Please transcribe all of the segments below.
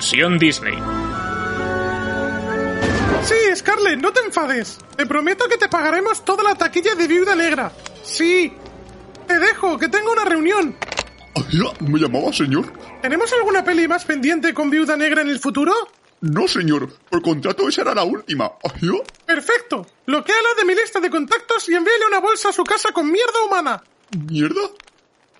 Mansión Disney. Sí, Scarlett, no te enfades. Te prometo que te pagaremos toda la taquilla de Viuda Negra. Sí. Te dejo, que tengo una reunión. ¿Ya? ¿Me llamaba, señor? ¿Tenemos alguna peli más pendiente con Viuda Negra en el futuro? No, señor. Por contrato esa era la última. ¿Ya? Perfecto. Bloqueala de mi lista de contactos y envíale una bolsa a su casa con mierda humana. ¿Mierda?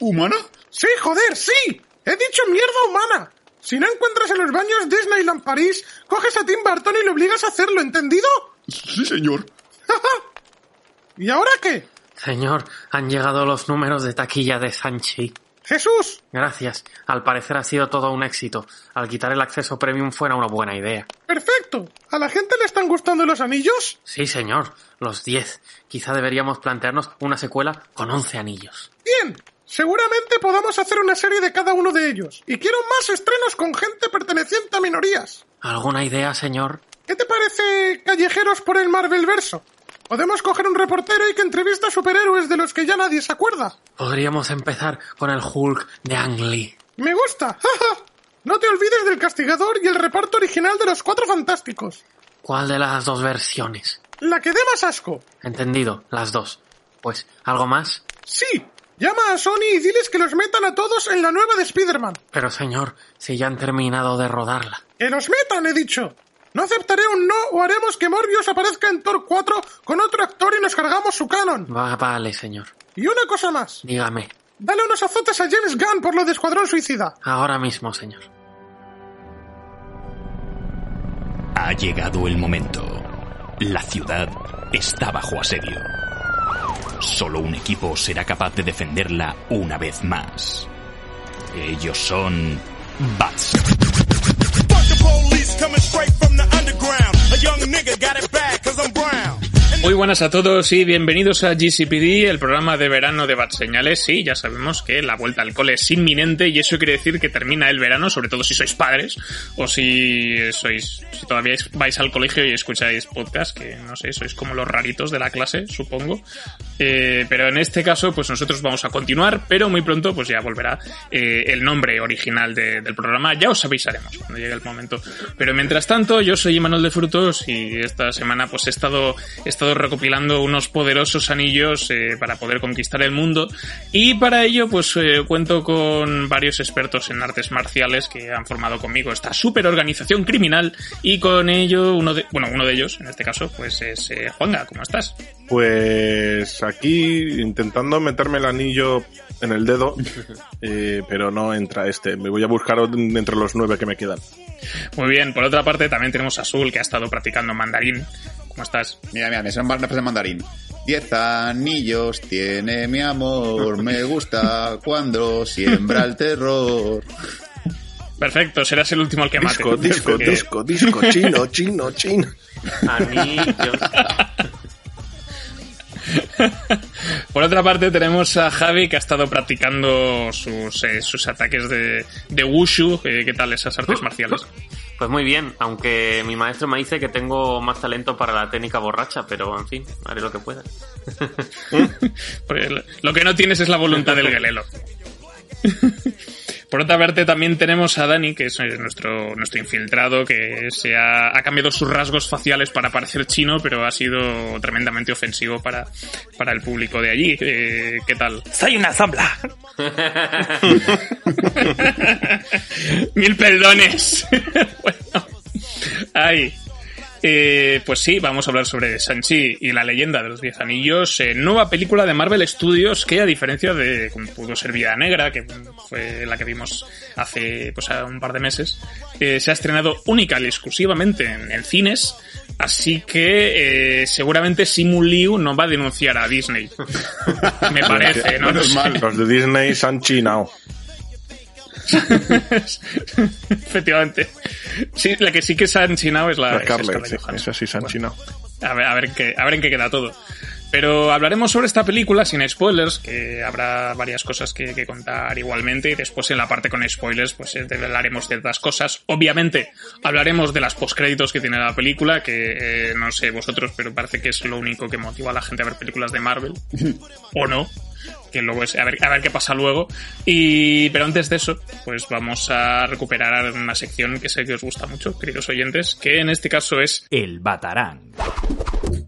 ¿Humana? Sí, joder, sí. He dicho mierda humana. Si no encuentras en los baños Disneyland París, coges a Tim Burton y le obligas a hacerlo, ¿entendido? Sí, señor. ¿Y ahora qué? Señor, han llegado los números de taquilla de Sanchi. Jesús. Gracias. Al parecer ha sido todo un éxito. Al quitar el acceso premium fuera una buena idea. Perfecto. ¿A la gente le están gustando los anillos? Sí, señor. Los 10. Quizá deberíamos plantearnos una secuela con 11 anillos. Bien. Seguramente podamos hacer una serie de cada uno de ellos. Y quiero más estrenos con gente perteneciente a minorías. ¿Alguna idea, señor? ¿Qué te parece Callejeros por el Marvel Verso? Podemos coger un reportero y que entrevista a superhéroes de los que ya nadie se acuerda. Podríamos empezar con el Hulk de Ang Lee. Me gusta. no te olvides del castigador y el reparto original de los Cuatro Fantásticos. ¿Cuál de las dos versiones? La que dé más asco. Entendido, las dos. Pues, ¿algo más? Sí. Llama a Sony y diles que los metan a todos en la nueva de Spider-Man. Pero señor, si ya han terminado de rodarla. ¡Que los metan, he dicho! No aceptaré un no o haremos que Morbius aparezca en Thor 4 con otro actor y nos cargamos su canon. Va, vale, señor. Y una cosa más. Dígame. Dale unos azotes a James Gunn por lo de Escuadrón Suicida. Ahora mismo, señor. Ha llegado el momento. La ciudad está bajo asedio. Solo un equipo será capaz de defenderla una vez más. Ellos son Bats. Muy buenas a todos y bienvenidos a GCPD, el programa de verano de Bat Señales. Sí, ya sabemos que la vuelta al cole es inminente y eso quiere decir que termina el verano, sobre todo si sois padres o si sois, si todavía vais al colegio y escucháis podcast, que no sé, sois como los raritos de la clase, supongo. Eh, pero en este caso, pues nosotros vamos a continuar, pero muy pronto, pues ya volverá eh, el nombre original de, del programa. Ya os avisaremos cuando llegue el momento. Pero mientras tanto, yo soy Manuel de Frutos y esta semana, pues he estado, he estado recopilando unos poderosos anillos eh, para poder conquistar el mundo y para ello pues eh, cuento con varios expertos en artes marciales que han formado conmigo esta super organización criminal y con ello uno de bueno uno de ellos en este caso pues es eh, Juanga ¿cómo estás? Pues aquí intentando meterme el anillo en el dedo, eh, pero no entra este. Me voy a buscar entre los nueve que me quedan. Muy bien, por otra parte también tenemos a Azul que ha estado practicando mandarín. ¿Cómo estás? Mira, mira, me son una frase de mandarín. Diez anillos tiene mi amor, me gusta cuando siembra el terror. Perfecto, serás el último al que disco, mate. Disco, Que- disco, disco, chino, chino, chino. Anillos. Por otra parte tenemos a Javi que ha estado practicando sus, eh, sus ataques de, de Wushu. Eh, ¿Qué tal esas artes marciales? Pues muy bien, aunque mi maestro me dice que tengo más talento para la técnica borracha, pero en fin, haré lo que pueda. Porque lo que no tienes es la voluntad del gelelo. Por otra parte, también tenemos a Dani, que es eh, nuestro, nuestro infiltrado, que se ha, ha cambiado sus rasgos faciales para parecer chino, pero ha sido tremendamente ofensivo para, para el público de allí. Eh, ¿Qué tal? Soy una zambla. Mil perdones. bueno, ay. Eh, pues sí, vamos a hablar sobre Sanchi y la leyenda de los Diez Anillos, eh, nueva película de Marvel Studios que a diferencia de como pudo ser Vida Negra, que fue la que vimos hace pues, un par de meses, eh, se ha estrenado única y exclusivamente en, en cines, así que eh, seguramente Simu Liu no va a denunciar a Disney. Me parece, ¿no? Menos mal. Los de Disney se han chinado. Efectivamente. Sí, la que sí que se ha enchinado es la, La es Scarlett, Scarlett sí, Johansson. esa sí se han Bueno, chinado. A ver, a ver en qué, a ver en qué queda todo. Pero hablaremos sobre esta película sin spoilers, que habrá varias cosas que, que contar igualmente, y después en la parte con spoilers, pues eh, hablaremos de otras cosas. Obviamente, hablaremos de las postcréditos que tiene la película, que eh, no sé vosotros, pero parece que es lo único que motiva a la gente a ver películas de Marvel. o no. Que luego es a ver, a ver qué pasa luego. Y, pero antes de eso, pues vamos a recuperar una sección que sé que os gusta mucho, queridos oyentes, que en este caso es El Batarang.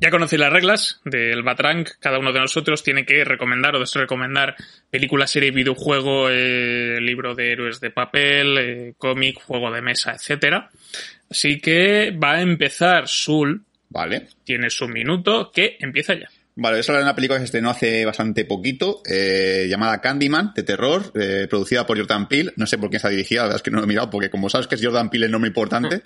ya conocéis las reglas del Batrang. Cada uno de nosotros tiene que recomendar o desrecomendar película, serie, videojuego, eh, libro de héroes de papel, eh, cómic, juego de mesa, etcétera. Así que va a empezar Sul. Vale. Tiene su minuto que empieza ya. Vale, es una película que se estrenó hace bastante poquito, eh, llamada Candyman, de terror, eh, producida por Jordan Peele. No sé por quién está dirigida, la verdad es que no lo he mirado, porque como sabes que es Jordan Peele, es nombre importante.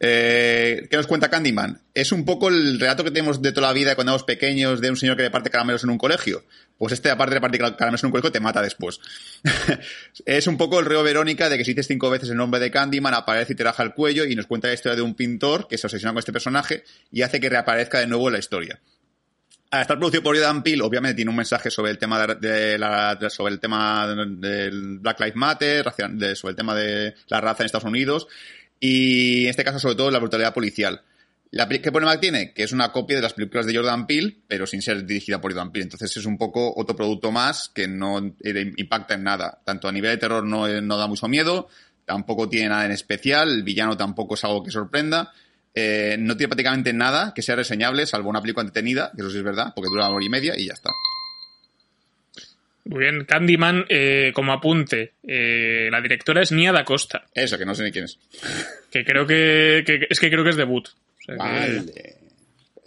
Eh, ¿Qué nos cuenta Candyman? Es un poco el relato que tenemos de toda la vida cuando éramos pequeños de un señor que reparte caramelos en un colegio. Pues este, aparte de repartir caramelos en un colegio, te mata después. es un poco el río Verónica de que si dices cinco veces el nombre de Candyman, aparece y te raja el cuello y nos cuenta la historia de un pintor que se obsesiona con este personaje y hace que reaparezca de nuevo en la historia. Al estar producido por Jordan Peele, obviamente tiene un mensaje sobre el tema de, la, sobre el tema del Black Lives Matter, sobre el tema de la raza en Estados Unidos y en este caso sobre todo la brutalidad policial. La, ¿Qué problema tiene? Que es una copia de las películas de Jordan Peele, pero sin ser dirigida por Jordan Peele. Entonces es un poco otro producto más que no eh, impacta en nada. Tanto a nivel de terror no, eh, no da mucho miedo, tampoco tiene nada en especial, el villano tampoco es algo que sorprenda. Eh, no tiene prácticamente nada que sea reseñable, salvo una película entretenida, que eso sí es verdad, porque dura una hora y media y ya está. Muy bien, Candyman, eh, como apunte, eh, la directora es Nia da Costa, Eso, que no sé ni quién es. que creo que, que- es que creo que es debut. O sea que- Vale.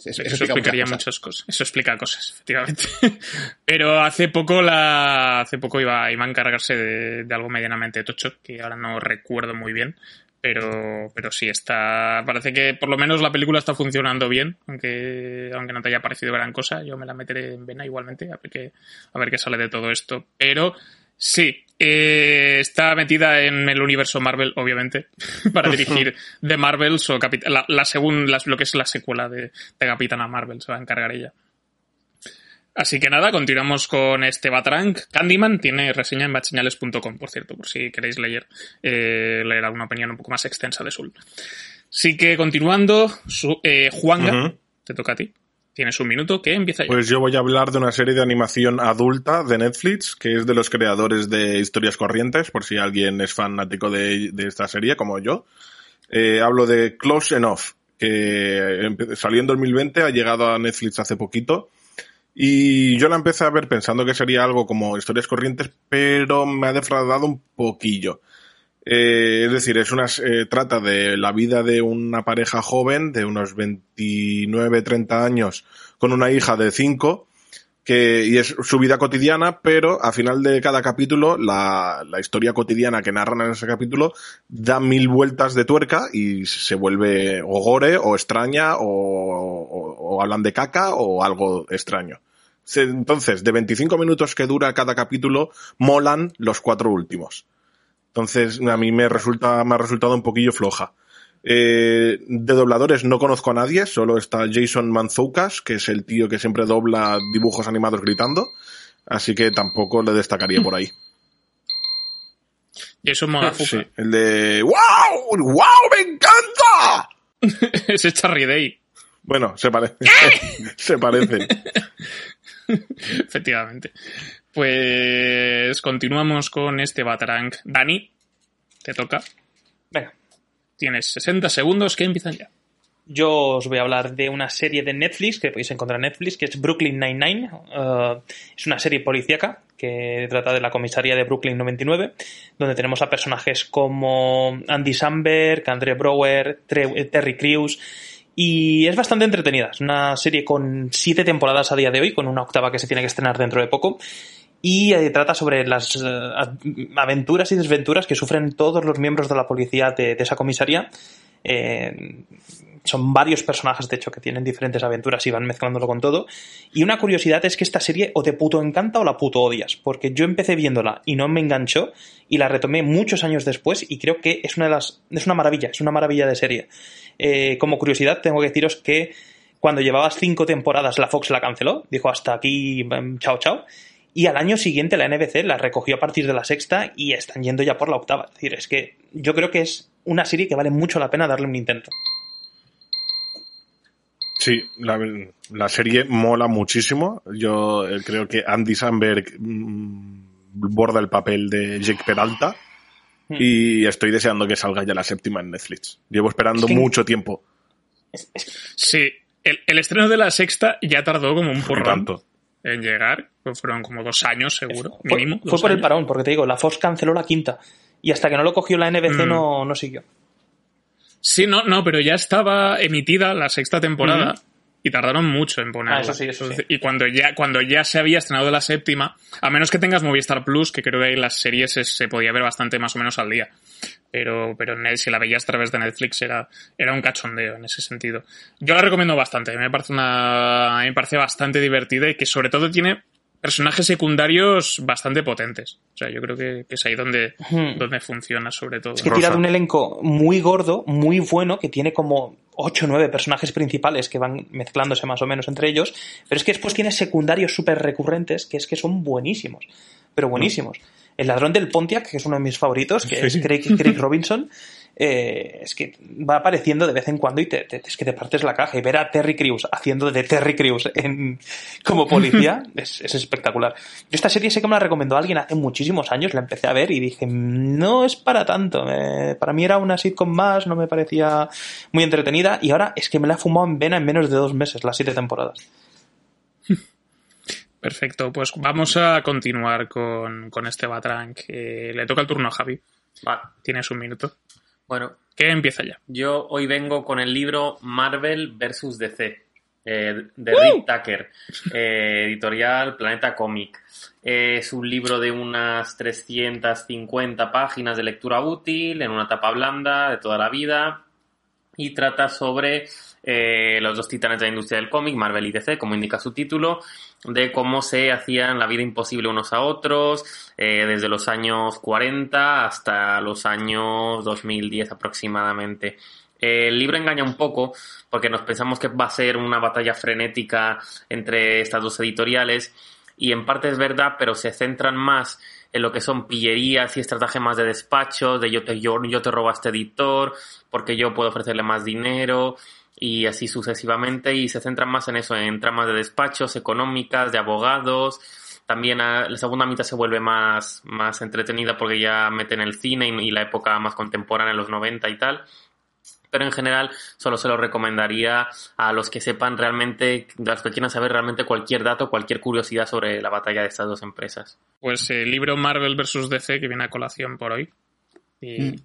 Eso, Eso, eso explica explicaría muchas cosas. muchas cosas. Eso explica cosas, efectivamente. Pero hace poco la, hace poco iba, iba a encargarse de, de algo medianamente tocho, que ahora no recuerdo muy bien. Pero, pero sí está, parece que por lo menos la película está funcionando bien, aunque, aunque no te haya parecido gran cosa. Yo me la meteré en vena igualmente, a ver qué, a ver qué sale de todo esto. Pero sí, eh, está metida en el universo Marvel, obviamente, para dirigir The Marvels o Capit- la, la segun- las- lo que es la secuela de, de Capitana Marvel, se va a encargar ella. Así que nada, continuamos con este Batrang. Candyman tiene reseña en batseñales.com, por cierto, por si queréis leer, eh, leer alguna opinión un poco más extensa de Sul. Así que continuando, su, eh, Juanga, te toca a ti. Tienes un minuto que empieza ya. Pues yo voy a hablar de una serie de animación adulta de Netflix, que es de los creadores de Historias Corrientes, por si alguien es fanático de, de esta serie, como yo. Eh, hablo de Close Enough, que empe- salió en 2020, ha llegado a Netflix hace poquito. Y yo la empecé a ver pensando que sería algo como Historias Corrientes, pero me ha defraudado un poquillo. Eh, es decir, es una, eh, trata de la vida de una pareja joven de unos 29, 30 años con una hija de 5 que, y es su vida cotidiana, pero a final de cada capítulo, la, la historia cotidiana que narran en ese capítulo da mil vueltas de tuerca y se vuelve o gore, o extraña, o, o- hablan de caca, o algo extraño. Entonces, de 25 minutos que dura cada capítulo, molan los cuatro últimos. Entonces, a mí me resulta, me ha resultado un poquillo floja. Eh, de dobladores no conozco a nadie, solo está Jason Manzoukas, que es el tío que siempre dobla dibujos animados gritando, así que tampoco le destacaría por ahí. Jason Modafuka. Sí, el de ¡Wow! ¡Wow! ¡Me encanta! Ese Charry Day, Bueno, se parece. se parecen. efectivamente. Pues continuamos con este Batarang. Dani, te toca. Venga, Tienes 60 segundos que empiezan ya. yo os voy a hablar de una serie de Netflix que podéis encontrar en Netflix, que es Brooklyn Nine-Nine. Eh, es una serie policíaca que trata de la comisaría de Brooklyn 99, donde tenemos a personajes como Andy Samberg, Andre Brower, Tre- Terry Crews. Y es bastante entretenida. Es una serie con siete temporadas a día de hoy, con una octava que se tiene que estrenar dentro de poco. Y eh, trata sobre las eh, aventuras y desventuras que sufren todos los miembros de la policía de, esa comisaría. Eh, son varios personajes, de hecho, que tienen diferentes aventuras y van mezclándolo con todo. Y una curiosidad es que esta serie o te puto encanta o la puto odias, porque yo empecé viéndola y no me enganchó y la retomé muchos años después y creo que es una de las es una maravilla, es una maravilla de serie. Eh, como curiosidad tengo que deciros que cuando llevabas cinco temporadas la Fox la canceló, dijo hasta aquí, em, chao chao. Y al año siguiente la NBC la recogió a partir de la sexta y están yendo ya por la octava. Es decir, es que yo creo que es una serie que vale mucho la pena darle un intento. Sí, la, la serie mola muchísimo. Yo eh, creo que Andy Samberg mm, borda el papel de Jake Peralta y estoy deseando que salga ya la séptima en Netflix. Llevo esperando Es que- mucho tiempo. Sí, el, el estreno de la sexta ya tardó como un Por porrón tanto. En llegar. Pues Fueron como dos años, seguro, Fue, mínimo. fue por el parón, porque te digo, la Fox canceló la quinta. Y hasta que no lo cogió la NBC Mm. no, no siguió. Sí, no, no, pero ya estaba emitida la sexta temporada y tardaron mucho en ponerla. Ah, eso sí, eso sí. Y cuando ya, cuando ya se había estrenado la séptima, a menos que tengas Movistar Plus, que creo que ahí las series se, se podía ver bastante más o menos al día. Pero, pero en- si la veías a través de Netflix era, era un cachondeo en ese sentido. Yo la recomiendo bastante, me parece una, a mí me parece bastante divertida y que sobre todo tiene personajes secundarios bastante potentes. O sea, yo creo que, que es ahí donde, Hmm. donde funciona sobre todo. Es que tira de un elenco muy gordo, muy bueno, que tiene como 8 o 9 personajes principales que van mezclándose más o menos entre ellos, pero es que después tiene secundarios súper recurrentes que es que son buenísimos, pero buenísimos. El ladrón del Pontiac, que es uno de mis favoritos, que es Craig, Craig Robinson, eh, es que va apareciendo de vez en cuando y te, te- es que te partes la caja y ver a Terry Crews haciendo de Terry Crews en, como policía es, es espectacular. Yo esta serie sé que me la recomendó alguien hace muchísimos años, la empecé a ver y dije, no es para tanto, eh, para mí era una sitcom más, no me parecía muy entretenida y ahora es que me la he fumado en vena en menos de dos meses, las siete temporadas. Perfecto, pues vamos a continuar con, con este Batrank. Eh, le toca el turno a Javi. Vale. Tienes un minuto. Bueno, Que empieza ya. yo hoy vengo con el libro Marvel vs. DC, eh, de Rick Tucker, eh, editorial Planeta Comic. Eh, es un libro de unas 350 páginas de lectura útil, en una tapa blanda de toda la vida, y trata sobre eh, los dos titanes de la industria del cómic, Marvel y DC, como indica su título, de cómo se hacían la vida imposible unos a otros, eh, desde los años 40 hasta los años 2010 aproximadamente. El libro engaña un poco porque nos pensamos que va a ser una batalla frenética entre estas dos editoriales y en parte es verdad, pero se centran más en lo que son pillerías y estratagemas de despacho, de yo te, yo te robo a este editor, porque yo puedo ofrecerle más dinero y así sucesivamente y se centran más en eso, en tramas de despachos, económicas, de abogados. También a- la segunda mitad se vuelve más, más entretenida porque ya meten el cine y, y la época más contemporánea, los 90 y tal pero en general solo se lo recomendaría a los que sepan realmente, a los que quieran saber realmente cualquier dato, cualquier curiosidad sobre la batalla de estas dos empresas. Pues el libro Marvel vs. DC que viene a colación por hoy. Y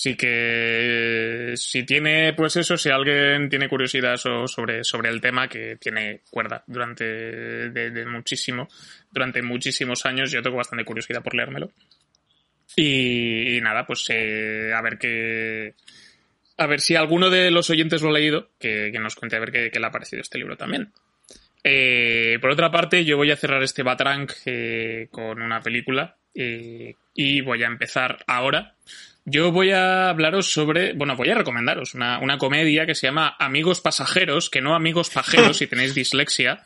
sí que si tiene, pues eso, si alguien tiene curiosidad so- sobre, sobre el tema, que tiene cuerda durante de, muchísimo, durante muchísimos años, yo tengo bastante curiosidad por leérmelo. Y, nada, pues eh, a ver qué. A ver si alguno de los oyentes lo ha leído, que, que nos cuente a ver qué, qué le ha parecido este libro también. Eh, por otra parte, yo voy a cerrar este Batrank eh, con una película eh, y voy a empezar ahora. Yo voy a hablaros sobre, bueno, voy a recomendaros una, una comedia que se llama Amigos Pasajeros, que no Amigos Pajeros si tenéis dislexia.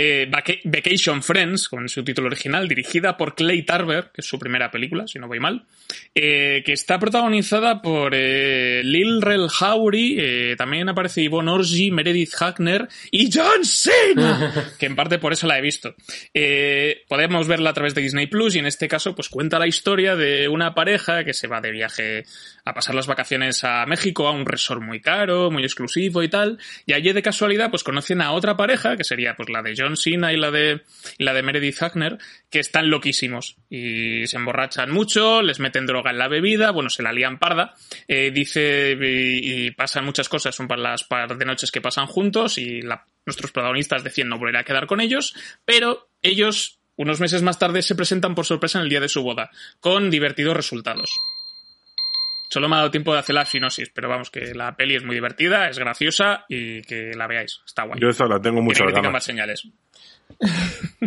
Eh, Vaca- Vacation Friends, con su título original, dirigida por Clay Tarver, que es su primera película, si no voy mal, eh, que está protagonizada por eh, Lil Rel Howery, eh, también aparece Yvonne Orji, Meredith Hackner y John Cena, que en parte por eso la he visto. Eh, podemos verla a través de Disney Plus y en este caso pues cuenta la historia de una pareja que se va de viaje a pasar las vacaciones a México, a un resort muy caro, muy exclusivo y tal, y allí de casualidad pues conocen a otra pareja, que sería pues la de John Cena y la de, la de Meredith Hackner, que están loquísimos y se emborrachan mucho, les meten droga en la bebida, bueno, se la lían parda, eh, dice y, y pasan muchas cosas, son para las par de noches que pasan juntos y la- nuestros protagonistas deciden no volver a quedar con ellos, pero ellos unos meses más tarde se presentan por sorpresa en el día de su boda, con divertidos resultados. Solo me ha dado tiempo de hacer la sinopsis, pero vamos, que la peli es muy divertida, es graciosa y que la veáis. Está guay. Yo esa la tengo Tiene crítica en ganas. más señales.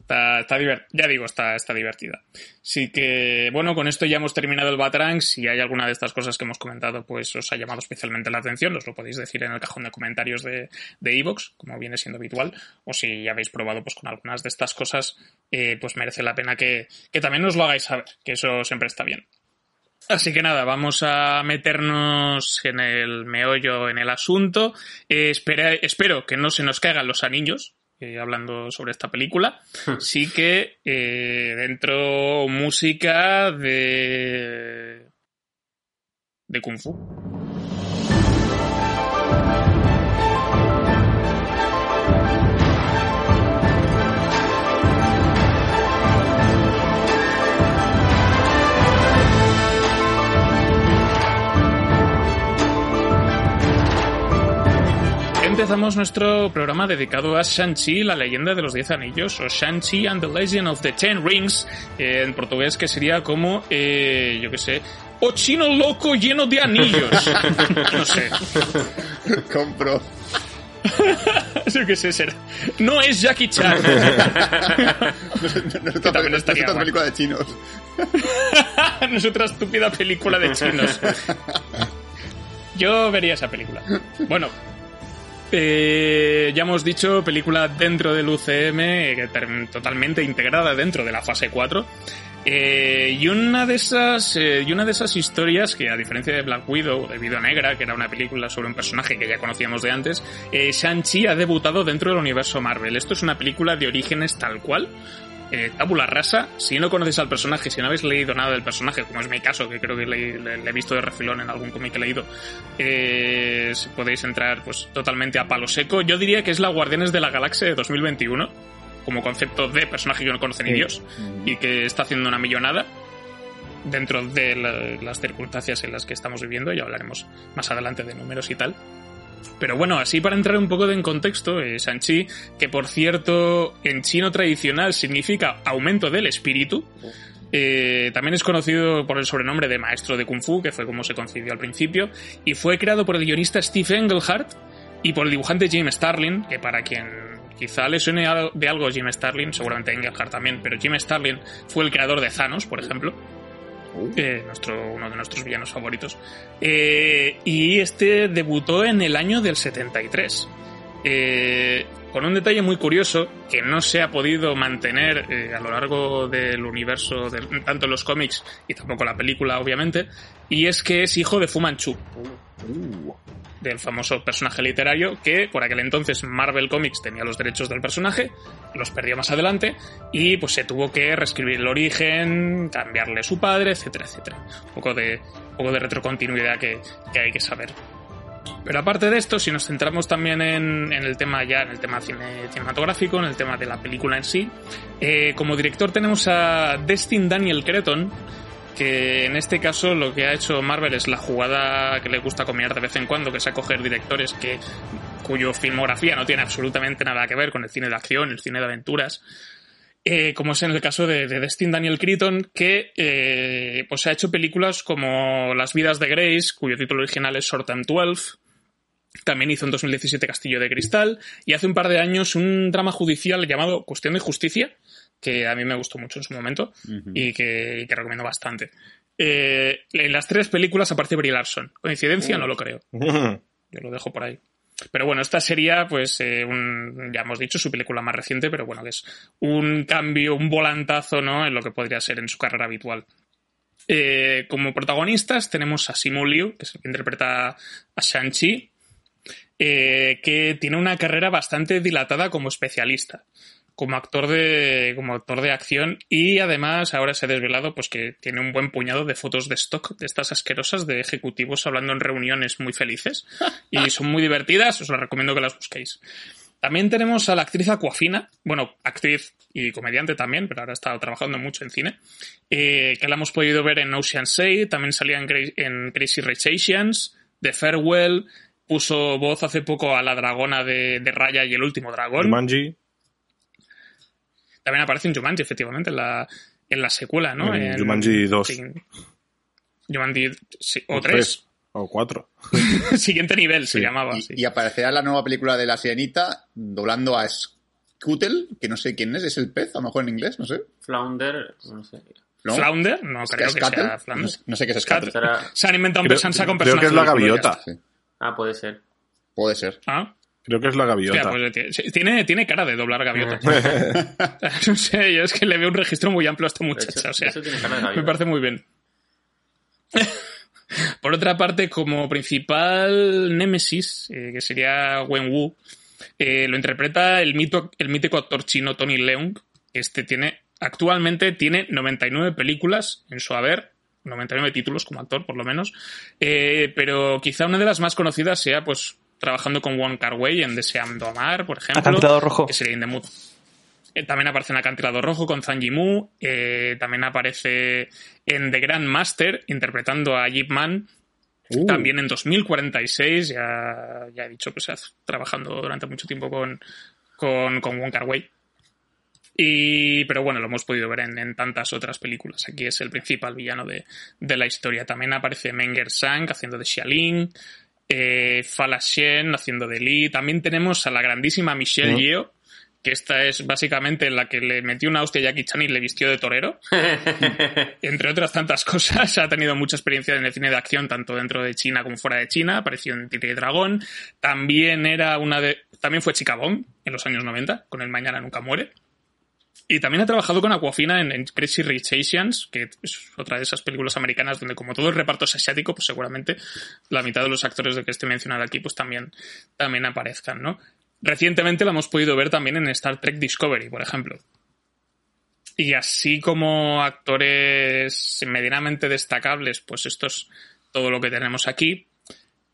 está, está ya digo, está, está divertida. Así que, bueno, con esto ya hemos terminado el Batrang. Si hay alguna de estas cosas que hemos comentado, pues os ha llamado especialmente la atención, os lo podéis decir en el cajón de comentarios de de iVoox, como viene siendo habitual. O si ya habéis probado pues con algunas de estas cosas, eh, pues merece la pena que, que también nos lo hagáis saber, que eso siempre está bien. Así que nada, vamos a meternos en el meollo, en el asunto. Eh, espera- espero que no se nos caigan los anillos, eh, hablando sobre esta película. Sí que eh, dentro música de... de Kung Fu. Empezamos nuestro programa dedicado a Shang-Chi, la leyenda de los Diez Anillos, o Shang-Chi and the Legend of the Ten Rings, en portugués que sería como, eh, yo qué sé, o chino loco lleno de anillos. no sé, Compro. yo qué sé, será. No es Jackie Chan. No también no es otra película de chinos. no es otra estúpida película de chinos. Yo vería esa película. Bueno, eh, ya hemos dicho, película dentro del UCM, eh, totalmente integrada dentro de la fase 4. Eh, y una de esas eh, y una de esas historias que a diferencia de Black Widow o de Viuda Negra que era una película sobre un personaje que ya conocíamos de antes eh, Shang-Chi ha debutado dentro del universo Marvel esto es una película de orígenes tal cual eh, tabula rasa. Si no conocéis al personaje, si no habéis leído nada del personaje, como es mi caso, que creo que le, le- le he visto de refilón en algún cómic que he leído, eh, si podéis entrar pues totalmente a palo seco. Yo diría que es la Guardianes de la Galaxia de 2021, como concepto de personaje que no conoce ni Dios y que está haciendo una millonada dentro de la- las circunstancias en las que estamos viviendo. Ya hablaremos más adelante de números y tal. Pero bueno, así para entrar un poco en contexto, eh, Shang-Chi, que por cierto en chino tradicional significa aumento del espíritu, eh, también es conocido por el sobrenombre de maestro de Kung Fu, que fue como se concibió al principio, y fue creado por el guionista Steve Englehart y por el dibujante Jim Starlin, que para quien quizá le suene de algo Jim Starlin, seguramente Englehart también, pero Jim Starlin fue el creador de Thanos, por ejemplo. Eh, nuestro, uno de nuestros villanos favoritos. Eh, y este debutó en el año del 73. Eh, con un detalle muy curioso que no se ha podido mantener eh, a lo largo del universo, de, tanto en los cómics y tampoco la película, obviamente, y es que es hijo de Fu Manchu, del famoso personaje literario que por aquel entonces Marvel Comics tenía los derechos del personaje, los perdió más adelante y pues se tuvo que reescribir el origen, cambiarle su padre, etcétera, etcétera. Un poco de, un poco de retrocontinuidad que, que hay que saber. Pero aparte de esto, si nos centramos también en, en el tema ya, en el tema cine- cinematográfico, en el tema de la película en sí, eh, como director tenemos a Destin Daniel Cretton, que en este caso lo que ha hecho Marvel es la jugada que le gusta combinar de vez en cuando, que es acoger directores que cuyo filmografía no tiene absolutamente nada que ver con el cine de acción, el cine de aventuras. Eh, como es en el caso de, de Destin Daniel Cretton, que eh, pues ha hecho películas como Las vidas de Grace, cuyo título original es Short Term 12, también hizo en 2017 Castillo de Cristal y hace un par de años un drama judicial llamado Cuestión de Justicia, que a mí me gustó mucho en su momento y, que, y que recomiendo bastante. Eh, en las tres películas aparece Brie Larson. ¿Coincidencia? No lo creo. Yo lo dejo por ahí. Pero bueno, esta sería, pues, eh, un, ya hemos dicho, su película más reciente, pero bueno, que es un cambio, un volantazo, ¿no? En lo que podría ser en su carrera habitual. Eh, como protagonistas tenemos a Simu Liu, que es el que interpreta a Shang-Chi, eh, que tiene una carrera bastante dilatada como especialista, como actor de, como actor de acción y además ahora se ha desvelado pues que tiene un buen puñado de fotos de stock de estas asquerosas de ejecutivos hablando en reuniones muy felices y son muy divertidas, os las recomiendo que las busquéis. También tenemos a la actriz Aquafina, bueno, actriz y comediante también, pero ahora ha estado trabajando mucho en cine, eh, que la hemos podido ver en Ocean's 8, también salía en Crazy Rich Asians, The Farewell, puso voz hace poco a la dragona de, de Raya y el último dragón. Jumanji. También aparece en Jumanji, efectivamente, en la, en la secuela, ¿no? En Jumanji 2. sí. Jumanji sí, o O 3. O cuatro. Siguiente nivel se llamaba. Y, sí. y aparecerá la nueva película de la sirenita doblando a Scootle, que no sé quién es, es el pez, a lo mejor en inglés, no sé. Flounder, no sé. ¿No? Flounder, no creo que sea Flounder. No sé- qué es Scuttle. Se han inventado un Creo, personaje con creo que es personaje la gaviota. Sí, Ah, puede ser. puede ser. Ah, Creo que es la hostia, gaviota. pues tiene- sí, tiene, tiene cara de doblar gaviotas. no sé, yo es que le veo un registro muy amplio a esta muchacha, hecho, o sea, eso tiene cara de me gaviota. parece muy bien. Por otra parte, como principal némesis, eh, que sería Wen Wu, eh, lo interpreta el, mito, el mítico actor chino Tony Leung. Este tiene, actualmente tiene 99 películas en su haber, 99 títulos como actor, por lo menos. Eh, pero quizá una de las más conocidas sea, pues, trabajando con Wong Kar Wai en Deseando Amar, por ejemplo. Acantilado Rojo. Que sería In the Mood. Eh, también aparece en Acantilado Rojo con Zhang Yimou. Eh, también aparece en The Grand Master interpretando a Yip Man. Uh. También en 2046, ya, ya he dicho que se hace trabajando durante mucho tiempo con, con, con Wong Kar Wai. Y, pero bueno, lo hemos podido ver en, en tantas otras películas. Aquí es el principal villano de, de la historia. También aparece Menger Sang haciendo de Xialing, eh, Fala Shen haciendo de Lee. También tenemos a la grandísima Michelle. Yeoh, que esta es básicamente la que le metió una hostia a Jackie Chan y le vistió de torero. Entre otras tantas cosas, ha tenido mucha experiencia en el cine de acción, tanto dentro de China como fuera de China. Apareció en Tigre y Dragón. También era una de, también fue Chica Bong en los años 90, con El Mañana Nunca Muere. Y también ha trabajado con Aquafina en, Crazy Rich Asians, que es otra de esas películas americanas donde como todo el reparto es asiático, pues seguramente la mitad de los actores de que esté mencionado aquí pues también, también aparezcan, ¿no? Recientemente la hemos podido ver también en Star Trek Discovery, por ejemplo. Y así como actores medianamente destacables, pues esto es todo lo que tenemos aquí.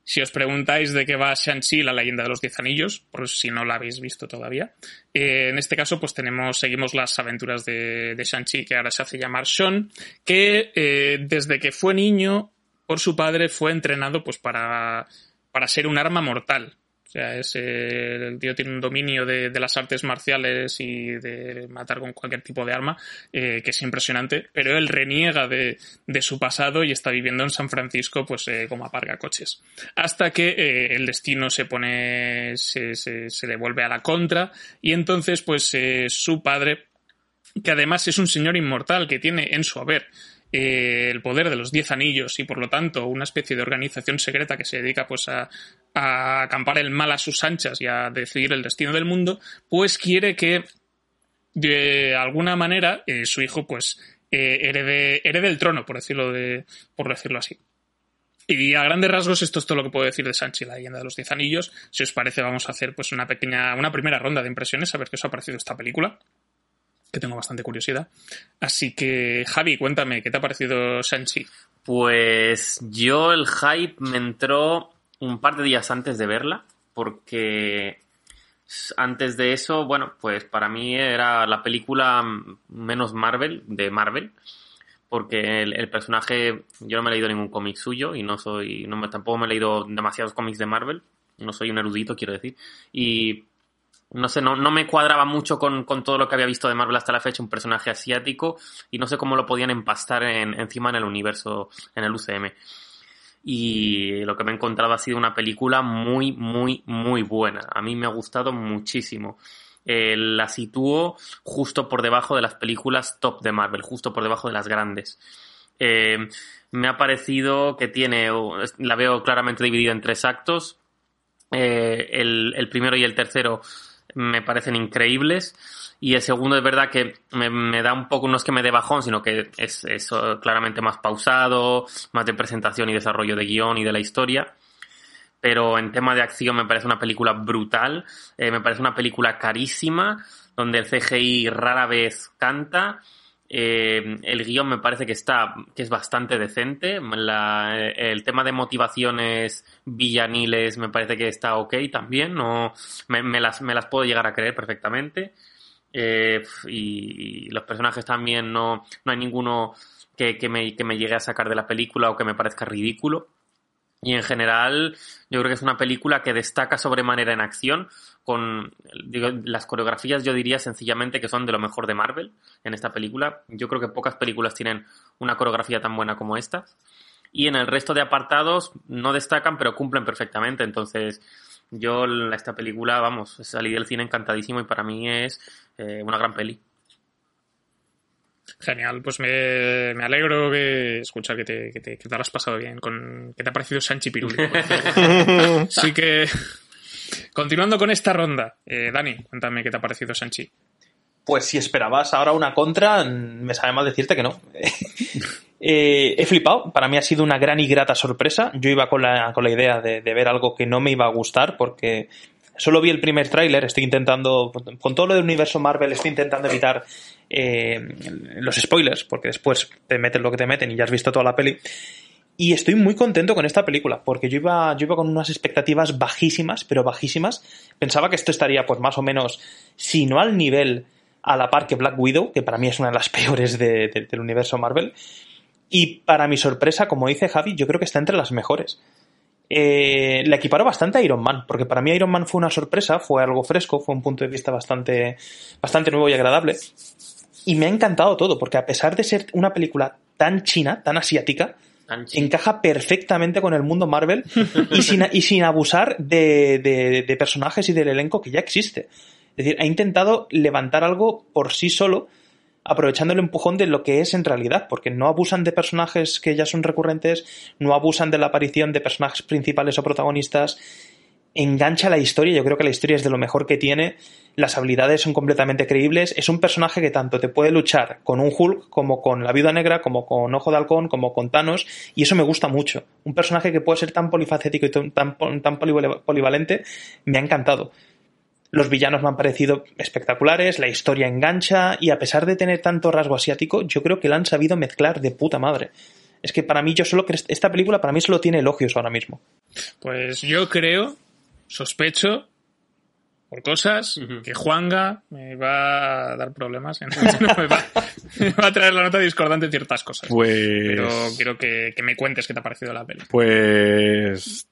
Si os preguntáis de qué va Shang-Chi, la leyenda de los Diez Anillos, por si no la habéis visto todavía, eh, en este caso pues tenemos, seguimos las aventuras de, de Shang-Chi, que ahora se hace llamar Sean, que eh, desde que fue niño por su padre fue entrenado pues para, para ser un arma mortal. O sea, es, eh, el tío tiene un dominio de, de, las artes marciales y de matar con cualquier tipo de arma eh, que es impresionante, pero él reniega de, de, su pasado y está viviendo en San Francisco pues eh, como aparga coches. Hasta que el destino se pone, se, se, se, le vuelve a la contra y entonces pues su padre, que además es un señor inmortal que tiene en su haber eh, el poder de los diez anillos y por lo tanto una especie de organización secreta que se dedica pues a, acampar el mal a sus anchas y a decidir el destino del mundo, pues quiere que de alguna manera eh, su hijo pues eh, herede, herede el trono, por decirlo, de, por decirlo así. Y a grandes rasgos esto es todo lo que puedo decir de Sanchi, la leyenda de los diez anillos. Si os parece vamos a hacer pues una pequeña, una primera ronda de impresiones, a ver qué os ha parecido esta película que tengo bastante curiosidad. Así que, Javi, cuéntame, ¿qué te ha parecido Shang-Chi? Pues yo el hype me entró un par de días antes de verla, porque antes de eso, bueno, pues para mí era la película menos Marvel, de Marvel, porque el, personaje, yo no me he leído ningún cómic suyo y no soy, no tampoco me he leído demasiados cómics de Marvel, no soy un erudito, quiero decir, y no sé, no, no me cuadraba mucho con, con, todo lo que había visto de Marvel hasta la fecha, un personaje asiático, y no sé cómo lo podían empastar en, encima en el universo, en el UCM. Y lo que me he encontrado ha sido una película muy, muy, muy buena. A mí me ha gustado muchísimo. Eh, la sitúo justo por debajo de las películas top de Marvel, justo por debajo de las grandes. Eh, me ha parecido que tiene, la veo claramente dividida en tres actos. Eh, el primero y el tercero me parecen increíbles. Y el segundo es verdad que me, me, da un poco, no es que me dé bajón, sino que es, es claramente más pausado, más de presentación y desarrollo de guion y de la historia. Pero en tema de acción me parece una película brutal, eh, me parece una película carísima, donde el CGI rara vez canta. Eh, el guion me parece que está, que es bastante decente. La, el tema de motivaciones villaniles me parece que está ok también. No, me, las, me las puedo llegar a creer perfectamente. Eh, y, los personajes también no, no hay ninguno que, me, que me llegue a sacar de la película o que me parezca ridículo. Y en general, yo creo que es una película que destaca sobremanera en acción, con las coreografías yo diría sencillamente que son de lo mejor de Marvel en esta película. Yo creo que pocas películas tienen una coreografía tan buena como esta. Y en el resto de apartados no destacan, pero cumplen perfectamente. Entonces, yo esta película, vamos, salí del cine encantadísimo y para mí es eh, una gran peli. Genial, pues me, me alegro que escuchar que te, que, te, que te lo has pasado bien, con que te ha parecido Sanchi Piruli. Así que, continuando con esta ronda, eh, Dani, cuéntame qué te ha parecido Sanchi. Pues si esperabas ahora una contra, me sabe mal decirte que no. Eh, he flipado, para mí ha sido una gran y grata sorpresa. Yo iba con la, con la idea de, de ver algo que no me iba a gustar porque solo vi el primer tráiler, estoy intentando, con todo lo del universo Marvel, estoy intentando evitar eh, los spoilers, porque después te meten lo que te meten y ya has visto toda la peli. Y estoy muy contento con esta película, porque yo iba, yo iba con unas expectativas bajísimas, pero bajísimas. Pensaba que esto estaría, pues más o menos, si no al nivel, a la par que Black Widow, que para mí es una de las peores de- de- del universo Marvel. Y para mi sorpresa, como dice Javi, yo creo que está entre las mejores. Eh, la equiparo bastante a Iron Man, porque para mí Iron Man fue una sorpresa, fue algo fresco, fue un punto de vista bastante, bastante nuevo y agradable. Y me ha encantado todo, porque a pesar de ser una película tan china, tan asiática, encaja perfectamente con el mundo Marvel y sin, y sin abusar de, de- de personajes y del elenco que ya existe. Es decir, ha intentado levantar algo por sí solo, aprovechando el empujón de lo que es en realidad, porque no abusan de personajes que ya son recurrentes, no abusan de la aparición de personajes principales o protagonistas, engancha la historia, yo creo que la historia es de lo mejor que tiene, las habilidades son completamente creíbles, es un personaje que tanto te puede luchar con un Hulk como con la Viuda Negra, como con Ojo de Halcón, como con Thanos, y eso me gusta mucho. Un personaje que puede ser tan polifacético y tan, tan, tan polival- polivalente, me ha encantado. Los villanos me han parecido espectaculares, la historia engancha, y a pesar de tener tanto rasgo asiático, yo creo que la han sabido mezclar de puta madre. Es que para mí, yo solo esta película para mí solo tiene elogios ahora mismo. Pues yo creo, sospecho, por cosas, que Juanga me va a dar problemas. me, va, me va a traer la nota discordante en ciertas cosas. Pues. Pero quiero que, que me cuentes qué te ha parecido la peli. Pues.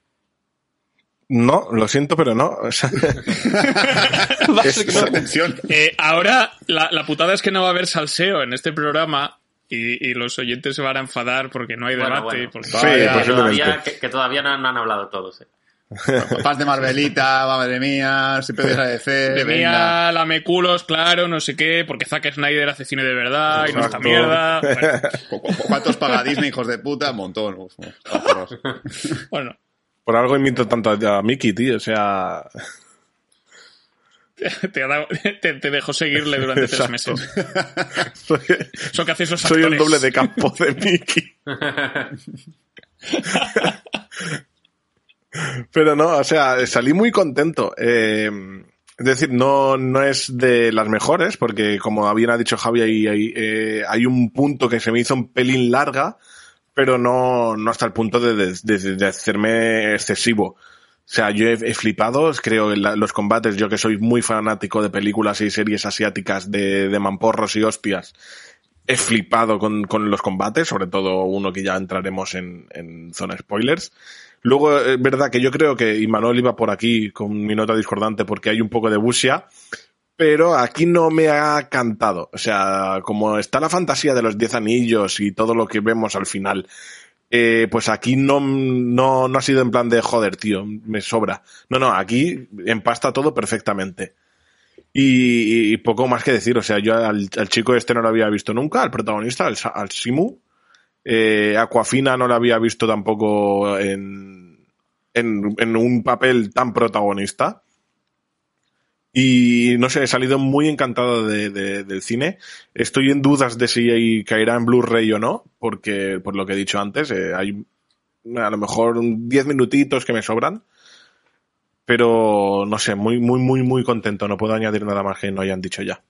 No, lo siento, pero no. O sea, es- Esa tensión. Eh, ahora, la, la putada es que no va a haber salseo en este programa y, y los oyentes se van a enfadar porque no hay Bueno, debate. bueno. porque- Sí, Vaya, pues que, todavía, posiblemente. que, que todavía no, no han hablado todos. eh. Paz de Marvelita, madre mía, siempre de ser. De mía, lameculos, claro, no sé qué, porque Zack Snyder hace cine de verdad y no Exacto. mierda. Bueno, ¿Cu- cu- ¿Cuántos paga Disney, hijos de puta? Un montón. Bueno, por algo imito tanto a Mickey, tío. O sea. te, ha dado- te, te dejo seguirle durante tres meses. Soy, Eso que hace esos soy el actores. doble de campo de Mickey. Pero no, o sea, salí muy contento. Eh, es decir, no, no es de las mejores, porque como bien ha dicho Javi, hay, hay, eh, hay un punto que se me hizo un pelín larga, pero no, no hasta el punto de, de, hacerme excesivo. O sea, yo he, he flipado, creo, en la- los combates, yo que soy muy fanático de películas y series asiáticas de, de mamporros y hostias, he flipado con, con los combates, sobre todo uno que ya entraremos en, en zona spoilers. Luego, es verdad que yo creo que Imanol iba por aquí con mi nota discordante porque hay un poco de busia, pero aquí no me ha cantado. O sea, como está la fantasía de los diez anillos y todo lo que vemos al final, eh, pues aquí no, no, no ha sido en plan de joder, tío, me sobra. No, no, aquí empasta todo perfectamente. Y, poco más que decir, o sea, yo al, chico este no lo había visto nunca, al protagonista, al, Simu. Eh, Aquafina no la había visto tampoco en, en un papel tan protagonista. Y no sé, he salido muy encantado de, de- del cine. Estoy en dudas de si caerá en Blu-ray o no, porque, por lo que he dicho antes, eh, hay a lo mejor 10 minutitos que me sobran. Pero no sé, muy, muy, muy, muy contento. No puedo añadir nada más que no hayan dicho ya.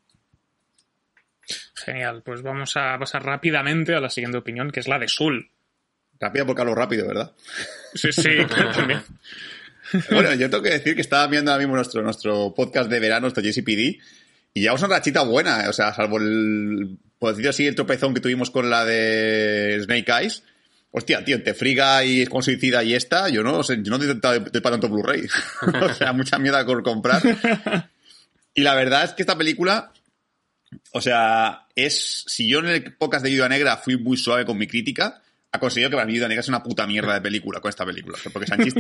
Genial, pues vamos a pasar rápidamente a la siguiente opinión, que es la de Sul. Rápido porque hablo rápido, ¿verdad? Sí, sí, claro, también. Bueno, yo tengo que decir que estaba viendo ahora mismo nuestro, nuestro podcast de verano, nuestro JCPD, y llevamos una rachita buena, o sea, salvo el, por decirlo así, el tropezón que tuvimos con la de Snake Eyes. Hostia, tío, te friga y es con suicida y esta, yo no, o sea, yo no he intentado de, para tanto Blu-ray. o sea, mucha mierda por comprar. Y la verdad es que esta película, o sea, es, si yo en el podcast de Viuda Negra fui muy suave con mi crítica, ha conseguido que Viuda Negra es una puta mierda de película con esta película. Porque Sanchi,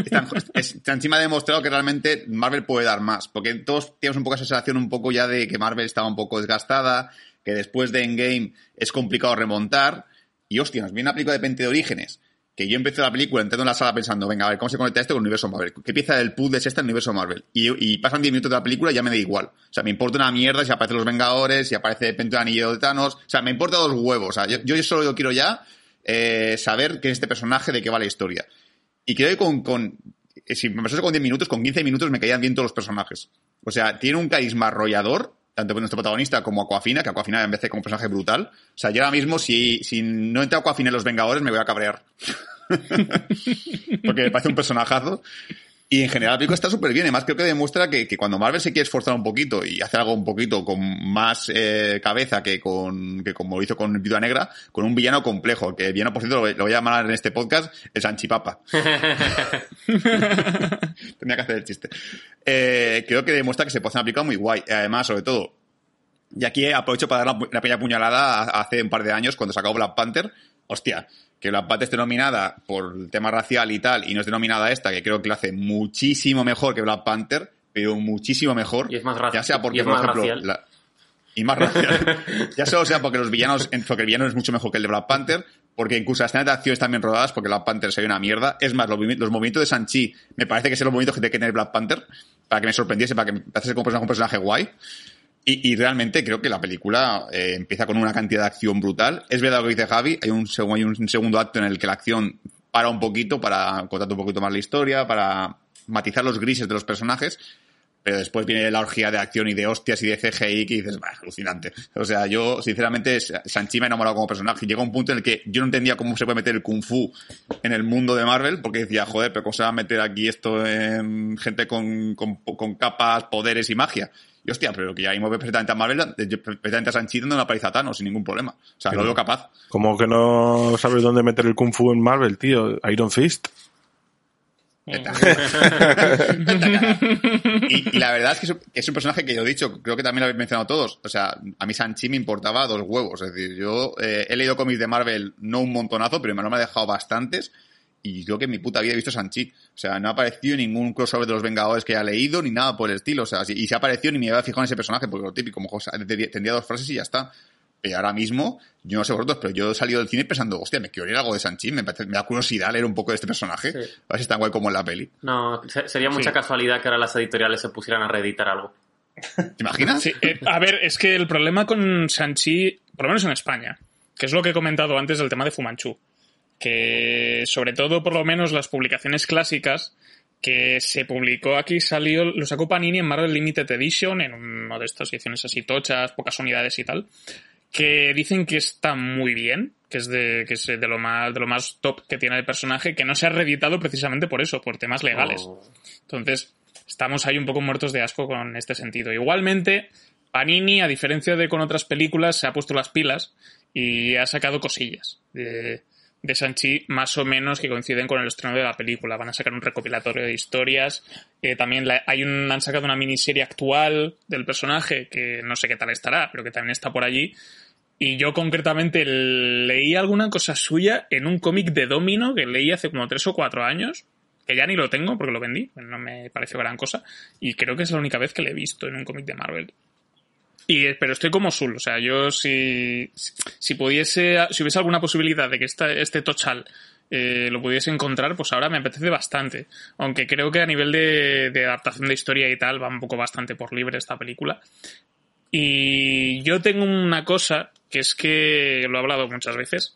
Sanchi me ha demostrado que realmente Marvel puede dar más. Porque todos tenemos un poco esa sensación un poco ya de que Marvel estaba un poco desgastada, que después de Endgame es complicado remontar. Y hostia, nos viene una película de Pente de Orígenes que yo empecé la película entrando en la sala pensando, venga, a ver, ¿cómo se conecta esto con el universo Marvel? ¿Qué pieza del puzzle es esta en el universo Marvel? Y, y pasan 10 minutos de la película y ya me da igual. O sea, me importa una mierda si aparecen los Vengadores, si aparece de repente el anillo de Thanos. O sea, me importa dos huevos. O sea, yo, yo solo quiero ya eh, saber qué es este personaje, de qué va la historia. Y creo que con, con si me pasase con 10 minutos, con 15 minutos me caían bien todos los personajes. O sea, tiene un carisma arrollador, tanto nuestro protagonista como Aquafina, que Aquafina me parece como un personaje brutal. O sea, yo ahora mismo, si, si no entra Aquafina en Los Vengadores, me voy a cabrear. Porque me parece un personajazo. Y en general la película está súper bien. Además, creo que demuestra que, que, cuando Marvel se quiere esforzar un poquito y hacer algo un poquito con más eh, cabeza que con que como lo hizo con Viuda Negra, con un villano complejo. Que el villano, por cierto, lo, lo voy a llamar en este podcast el Sanchipapa. Tenía que hacer el chiste. Eh, creo que demuestra que se puede hacer una película muy guay. Además, sobre todo, y aquí aprovecho para dar la, la pequeña puñalada hace un par de años cuando sacó Black Panther. Hostia, que Black Panther esté nominada por el tema racial y tal, y no esté nominada esta, que creo que lo hace muchísimo mejor que Black Panther, pero muchísimo mejor. Y es más racial. Ya sea porque, y es por ejemplo, la- y más racial. ya solo sea porque los villanos, porque el villano es mucho mejor que el de Black Panther, porque incluso las escenas de acción están bien rodadas, porque Black Panther se ve una mierda. Es más, los, movi- los movimientos de Sanchi me parece que son los movimientos que tiene que tener Black Panther, para que me sorprendiese, para que me pareciese como un personaje guay. Y, y realmente creo que la película eh, empieza con una cantidad de acción brutal. Es verdad lo que dice Javi, hay un, hay un segundo acto en el que la acción para un poquito para contarte un poquito más la historia, para matizar los grises de los personajes, pero después viene la orgía de acción y de hostias y de CGI que dices, bah, alucinante. O sea, yo, sinceramente, Sanchi me ha enamorado como personaje. Llega un punto en el que yo no entendía cómo se puede meter el Kung Fu en el mundo de Marvel, porque decía, joder, pero ¿cómo se va a meter aquí esto en gente con, con, con capas, poderes y magia? Y hostia, pero que ya ahí mueve perfectamente a Marvel, eh, perfectamente a Sanchi dando una paliza a Thanos sin ningún problema. O sea, lo veo capaz. Como que no sabes dónde meter el Kung Fu en Marvel, tío. Iron Fist. y, y la verdad es que es, un, que es un personaje que yo he dicho, creo que también lo habéis mencionado todos. O sea, a mí Sanchi me importaba dos huevos. Es decir, yo eh, he leído cómics de Marvel, no un montonazo, pero me lo me ha dejado bastantes. Y creo que en mi puta vida he visto Sanchi. O sea, no ha aparecido ningún crossover de los Vengadores que haya leído, ni nada por el estilo. O sea, si- y si ha aparecido ni me había fijado en ese personaje, porque lo típico, como cosa, tendría dos frases y ya está. Pero ahora mismo, yo no sé vosotros, pero yo he salido del cine pensando, hostia, me quiero leer algo de Sanchi, me, parece- me da curiosidad leer un poco de este personaje. Sí. A ver si es tan guay como en la peli. No, se- sería mucha Sí. casualidad que ahora las editoriales se pusieran a reeditar algo. ¿Te imaginas? Sí, eh, a ver, es que el problema con Sanchi, por lo menos en España, que es lo que he comentado antes del tema de Fumanchu, que sobre todo, por lo menos, las publicaciones clásicas que se publicó aquí salió, lo sacó Panini en Marvel Limited Edition, en una de estas ediciones así tochas, pocas unidades y tal, que dicen que está muy bien, que es de, que es de lo más, de lo más top que tiene el personaje, que no se ha reeditado precisamente por eso, por temas legales. O- Entonces, estamos ahí un poco muertos de asco con este sentido. Igualmente, Panini, a diferencia de con otras películas, se ha puesto las pilas y ha sacado cosillas de, de Sanchi más o menos que coinciden con el estreno de la película. Van a sacar un recopilatorio de historias. Eh, también hay han sacado una miniserie actual del personaje que no sé qué tal estará, pero que también está por allí. Y yo concretamente leí alguna cosa suya en un cómic de Domino que leí hace como tres o cuatro años, que ya ni lo tengo porque lo vendí, no me pareció gran cosa, y creo que es la única vez que le he visto en un cómic de Marvel. Y, eh, pero estoy como Sul, o sea, yo si, si pudiese, si hubiese alguna posibilidad de que esta, este Tochal eh, lo pudiese encontrar, pues ahora me apetece bastante. Aunque creo que a nivel de, de adaptación de historia y tal va un poco bastante por libre esta película. Y yo tengo una cosa, que es que lo he hablado muchas veces.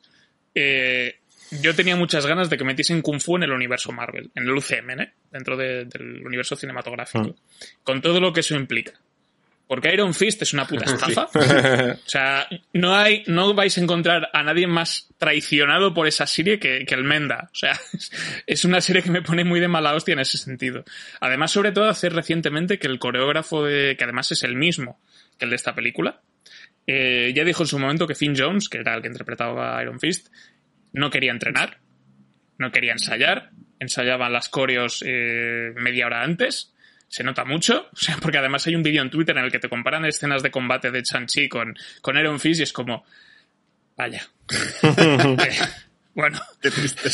eh, yo tenía muchas ganas de que metiesen Kung Fu en el universo Marvel, en el UCM, ¿eh? dentro de- del universo cinematográfico. Con todo lo que eso implica. Porque Iron Fist es una puta estafa. O sea, no hay, no vais a encontrar a nadie más traicionado por esa serie que, que el Menda. O sea, es, es una serie que me pone muy de mala hostia en ese sentido. Además, sobre todo, hacer recientemente que el coreógrafo de, que además es el mismo que el de esta película, eh, ya dijo en su momento que Finn Jones, que era el que interpretaba a Iron Fist, no quería entrenar, no quería ensayar, ensayaban las coreos eh, media hora antes, se nota mucho, o sea, porque además hay un vídeo en Twitter en el que te comparan escenas de combate de Chan-Chi con, con Iron Fist y es como, vaya. Eh, bueno, Qué triste.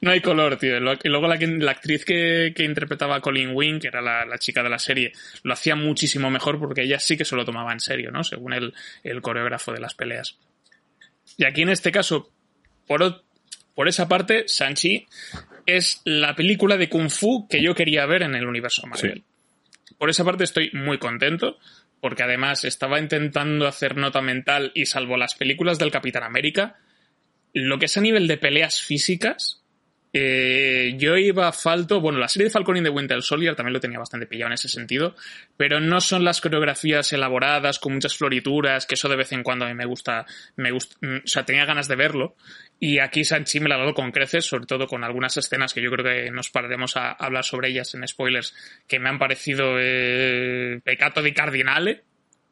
no hay color, tío. Y luego la, la actriz que, que interpretaba a Colin Wing, que era la, la chica de la serie, lo hacía muchísimo mejor porque ella sí que se lo tomaba en serio, ¿no? Según el, el coreógrafo de las peleas. Y aquí en este caso, por, o- por esa parte, Sanchi es la película de Kung Fu que yo quería ver en el universo Marvel. Por esa parte estoy muy contento, porque además estaba intentando hacer nota mental y salvo las películas del Capitán América, lo que es a nivel de peleas físicas, eh, yo iba a falto, bueno, la serie de Falcon in the Winter Soldier también lo tenía bastante pillado en ese sentido, pero no son las coreografías elaboradas con muchas florituras, que eso de vez en cuando a mí me gusta, me gusta, mm, o sea, tenía ganas de verlo. Y aquí Sanchi me la ha dado con creces, sobre todo con algunas escenas que yo creo que nos pararemos a hablar sobre ellas en spoilers, que me han parecido eh, pecato di cardinale.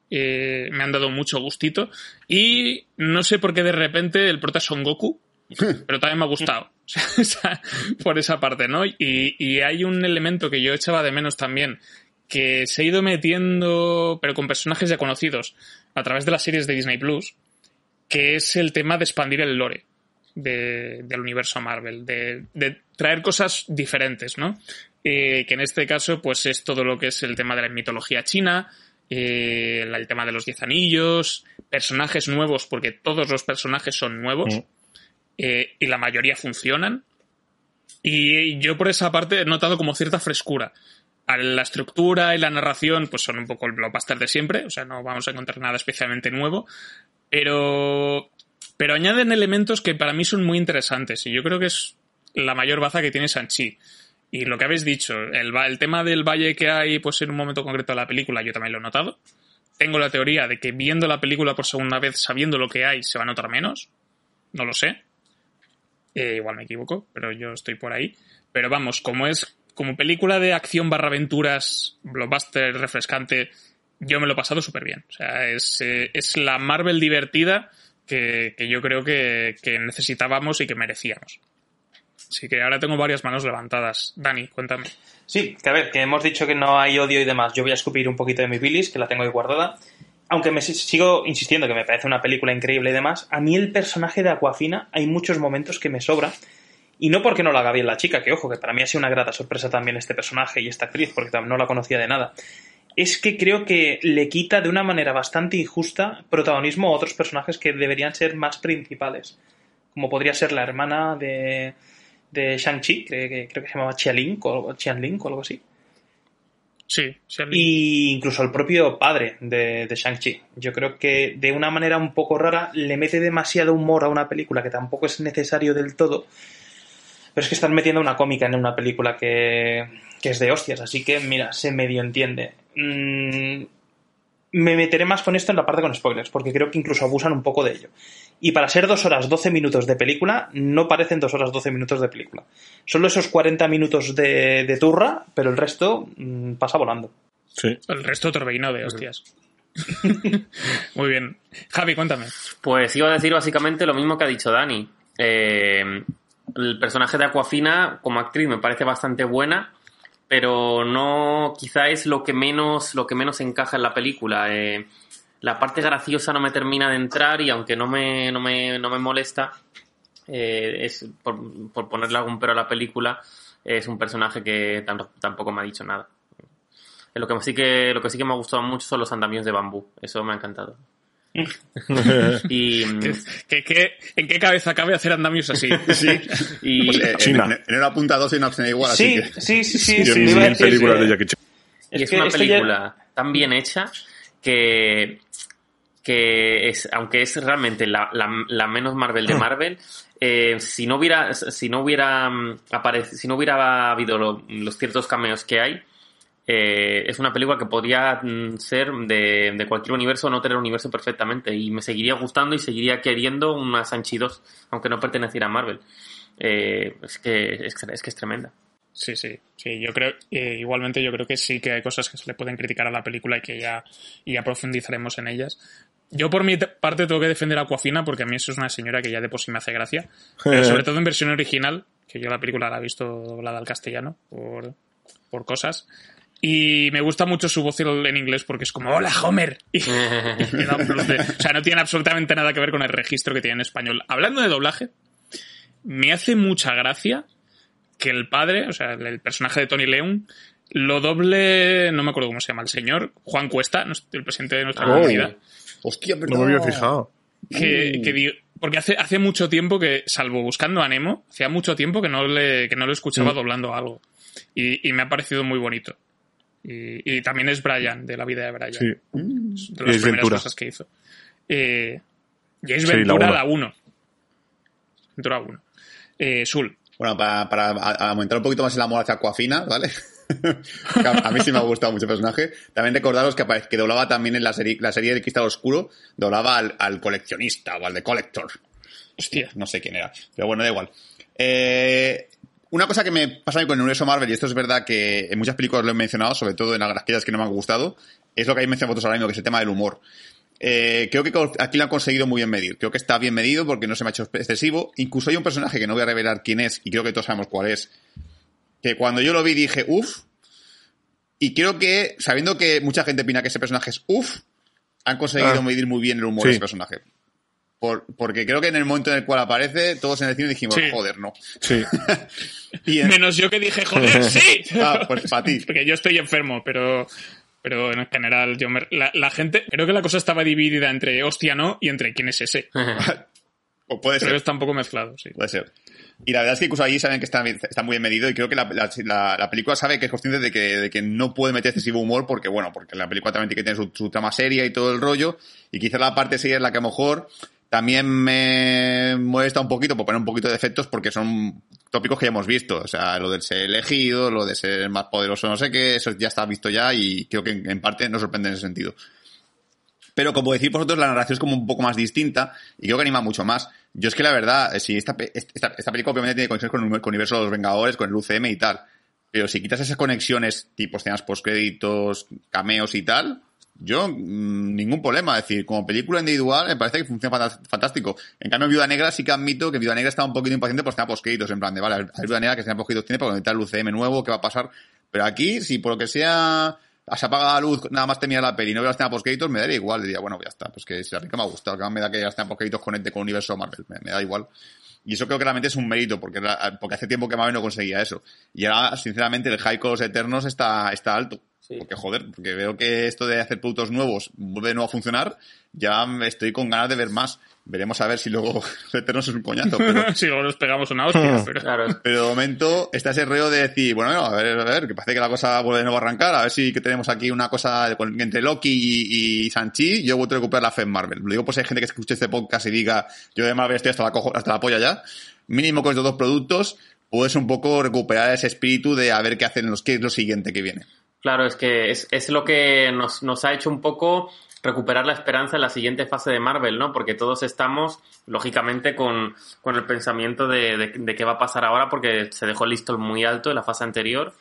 Eh, me han dado mucho gustito. Y no sé por qué de repente el prota es Son Goku, pero también me ha gustado. O sea, por esa parte, ¿no? Y, y hay un elemento que yo echaba de menos también, que se ha ido metiendo, pero con personajes ya conocidos, a través de las series de Disney Plus, que es el tema de expandir el lore de- del universo Marvel, de, de traer cosas diferentes, ¿no? Eh, que en este caso, pues es todo lo que es el tema de la mitología china, eh, el tema de los diez anillos, personajes nuevos, porque todos los personajes son nuevos, Mm. eh, y la mayoría funcionan. Y yo por esa parte he notado como cierta frescura. A La estructura y la narración pues son un poco el blockbuster de siempre, o sea, no vamos a encontrar nada especialmente nuevo, pero pero añaden elementos que para mí son muy interesantes y yo creo que es la mayor baza que tiene Sanchi. Y lo que habéis dicho, el, tema del valle que hay pues en un momento concreto de la película, yo también lo he notado. Tengo la teoría de que viendo la película por segunda vez, sabiendo lo que hay, se va a notar menos. No lo sé. Eh, igual me equivoco, pero yo estoy por ahí. Pero vamos, como es como película de acción barra aventuras, blockbuster refrescante, yo me lo he pasado súper bien. O sea, es, eh, es la Marvel divertida que, yo creo que, que necesitábamos y que merecíamos. Así que ahora tengo varias manos levantadas. Dani, cuéntame. Sí, que a ver, que hemos dicho que no hay odio y demás. Yo voy a escupir un poquito de mi bilis, que la tengo ahí guardada. Aunque me si- sigo insistiendo que me parece una película increíble y demás, a mí el personaje de Aquafina hay muchos momentos que me sobra. Y no porque no lo haga bien la chica, que ojo, que para mí ha sido una grata sorpresa también este personaje y esta actriz, porque no la conocía de nada. Es que creo que le quita de una manera bastante injusta protagonismo a otros personajes que deberían ser más principales. Como podría ser la hermana de, de Shang-Chi, creo que, creo que se llamaba Qianling o, o algo así. Sí, sí, Y incluso el propio padre de, de Shang-Chi. Yo creo que de una manera un poco rara le mete demasiado humor a una película que tampoco es necesario del todo. Pero es que están metiendo una cómica en una película que, que es de hostias, así que mira, se medio entiende. Mm, me meteré más con esto en la parte con spoilers, porque creo que incluso abusan un poco de ello. Y para ser dos horas 12 minutos de película, no parecen dos horas 12 minutos de película. Solo esos 40 minutos de, de turra, pero el resto mm, pasa volando. Sí. El resto torbellino de hostias. Muy bien. Javi, cuéntame. Pues iba a decir básicamente lo mismo que ha dicho Dani. Eh, el personaje de Aquafina como actriz me parece bastante buena, pero no, quizá es lo que menos, lo que menos encaja en la película. Eh, la parte graciosa no me termina de entrar y aunque no me, no me, no me molesta, eh, es por, ponerle algún pero a la película, es un personaje que tam- tampoco me ha dicho nada. Eh, Lo que, lo que sí que me ha gustado mucho son los andamios de bambú. Eso me ha encantado. y, ¿Qué, qué- qué- en qué cabeza cabe hacer andamios así? y Pues, eh, China. En, en una punta 12 y una opción igual, Sí, así que... sí, sí, sí. En películas eh, de Jackie Chan. y es, que una ya- película tan bien hecha que, que es, aunque es realmente la, la- la menos Marvel de Marvel, eh, si no hubiera, si no hubiera mm, si no hubiera habido lo- los ciertos cameos que hay, eh, es una película que podría mm, ser de, de cualquier universo o no tener universo perfectamente y me seguiría gustando y seguiría queriendo una Sanchi 2, aunque no perteneciera a Marvel. Eh, es, que, es, que- es que es tremenda. Sí, sí, sí. Yo creo, eh, igualmente yo creo que sí que hay cosas que se le pueden criticar a la película y que ya, y ya profundizaremos en ellas. Yo por mi te- parte tengo que defender a Aquafina porque a mí eso es una señora que ya de por sí me hace gracia. Pero sobre todo en versión original, que yo la película la he visto doblada al castellano por, por cosas. Y me gusta mucho su voz en inglés porque es como, hola Homer. Y, y me da un plus de- o sea, no tiene absolutamente nada que ver con el registro que tiene en español. Hablando de doblaje, me hace mucha gracia que el padre, o sea, el personaje de Tony Leung, lo doble, no me acuerdo cómo se llama el señor, Juan Cuesta, el presidente de nuestra Oh. comunidad, Hostia, No perdón. me había fijado. que, Porque hace, hace mucho tiempo que, salvo buscando a Nemo, hacía mucho tiempo que no le, que no lo escuchaba Mm. doblando algo. Y, y me ha parecido muy bonito. Y, y también es Brian, de la vida de Brian. Sí. De las primeras es Ventura. cosas que hizo. Eh, es Sí, la Ventura uno. la 1. Ventura 1. Eh, Sul. Bueno, para, para aumentar un poquito más el amor hacia Aquafina, ¿vale? A, a mí sí me ha gustado mucho el personaje. También recordaros que, apare- que doblaba también en la serie, la serie de Cristal Oscuro, doblaba al, al coleccionista o al de Collector. Hostia. No sé quién era. Pero bueno, da igual. Eh, una cosa que me pasa a mí con el universo Marvel, y esto es verdad que en muchas películas lo he mencionado, sobre todo en aquellas que no me han gustado, es lo que habéis mencionado vosotros ahora mismo, que es el tema del humor. Eh, creo que aquí lo han conseguido muy bien medir. Creo que está bien medido porque no se me ha hecho excesivo. Incluso hay un personaje que no voy a revelar quién es, y creo que todos sabemos cuál es, que cuando yo lo vi dije, uff, y creo que, sabiendo que mucha gente opina que ese personaje es uff, han conseguido Ah. medir muy bien el humor Sí. de ese personaje. Por- porque creo que en el momento en el cual aparece, todos en el cine dijimos, Sí. joder, no. Sí. Y en- Menos yo que dije, joder, sí. Ah, pues para ti. Porque yo estoy enfermo, pero, pero en general, yo me- la, la gente, creo que la cosa estaba dividida entre hostia no y entre quién es ese. O puede Pero ser. está un poco mezclado, sí. Puede ser. Y la verdad es que incluso allí saben que está, bien- está muy bien medido y creo que la, la- la- la película sabe que es consciente de que, de que no puede meter excesivo humor porque, bueno, porque la película también tiene que tener su, su trama seria y todo el rollo y quizás la parte seria es la que a lo mejor también me molesta un poquito por poner un poquito de efectos porque son tópicos que ya hemos visto. O sea, lo del ser elegido, lo de ser más poderoso, no sé qué, eso ya está visto ya y creo que en, parte nos sorprende en ese sentido. Pero como decís vosotros, la narración es como un poco más distinta y creo que anima mucho más. Yo es que la verdad, eh, si esta, esta, esta película obviamente tiene conexiones con el universo de los Vengadores, con el UCM y tal, pero si quitas esas conexiones, tipo escenas postcréditos, cameos y tal, yo mm, ningún problema. Es decir, como película individual me parece que funciona fantástico. En cambio, Viuda Negra sí que admito que Viuda Negra está un poquito impaciente por escena postcréditos, en plan de, vale, hay Viuda Negra que escena postcréditos tiene para conectar el UCM nuevo, ¿qué va a pasar? Pero aquí, si por lo que sea se apaga la luz, nada más termina la peli y no veo la escena postcréditos, me daría igual. Diría, bueno, ya está. Pues que si la película me ha gustado, que me da que la escena postcréditos conecte con el universo Marvel. Me da igual. Y eso creo que realmente es un mérito, porque, porque hace tiempo que Marvel no conseguía eso. Y ahora, sinceramente, el high con los Eternos está, está alto. Sí. Porque, joder, porque veo que esto de hacer productos nuevos vuelve de nuevo a funcionar, ya estoy con ganas de ver más. Veremos a ver si luego Eternos es un coñazo, pero... si luego nos pegamos una hostia, pero... Claro, Pero de momento está ese reo de decir, bueno, no, a ver, a ver, que parece que la cosa vuelve de nuevo a arrancar, a ver si que tenemos aquí una cosa de- con- entre Loki y, y Sanchi, yo he vuelto a recuperar la fe en Marvel. Lo digo por si hay gente que escuche este podcast y diga, yo de Marvel estoy hasta la, cojo, hasta la polla ya. Mínimo con estos dos productos, puedes un poco recuperar ese espíritu de a ver qué hacen los, qué es lo siguiente que viene. Claro, es que es, es lo que nos, nos ha hecho un poco recuperar la esperanza en la siguiente fase de Marvel, ¿no? Porque todos estamos, lógicamente, con, con el pensamiento de, de, de qué va a pasar ahora, porque se dejó el listón muy alto en la fase anterior.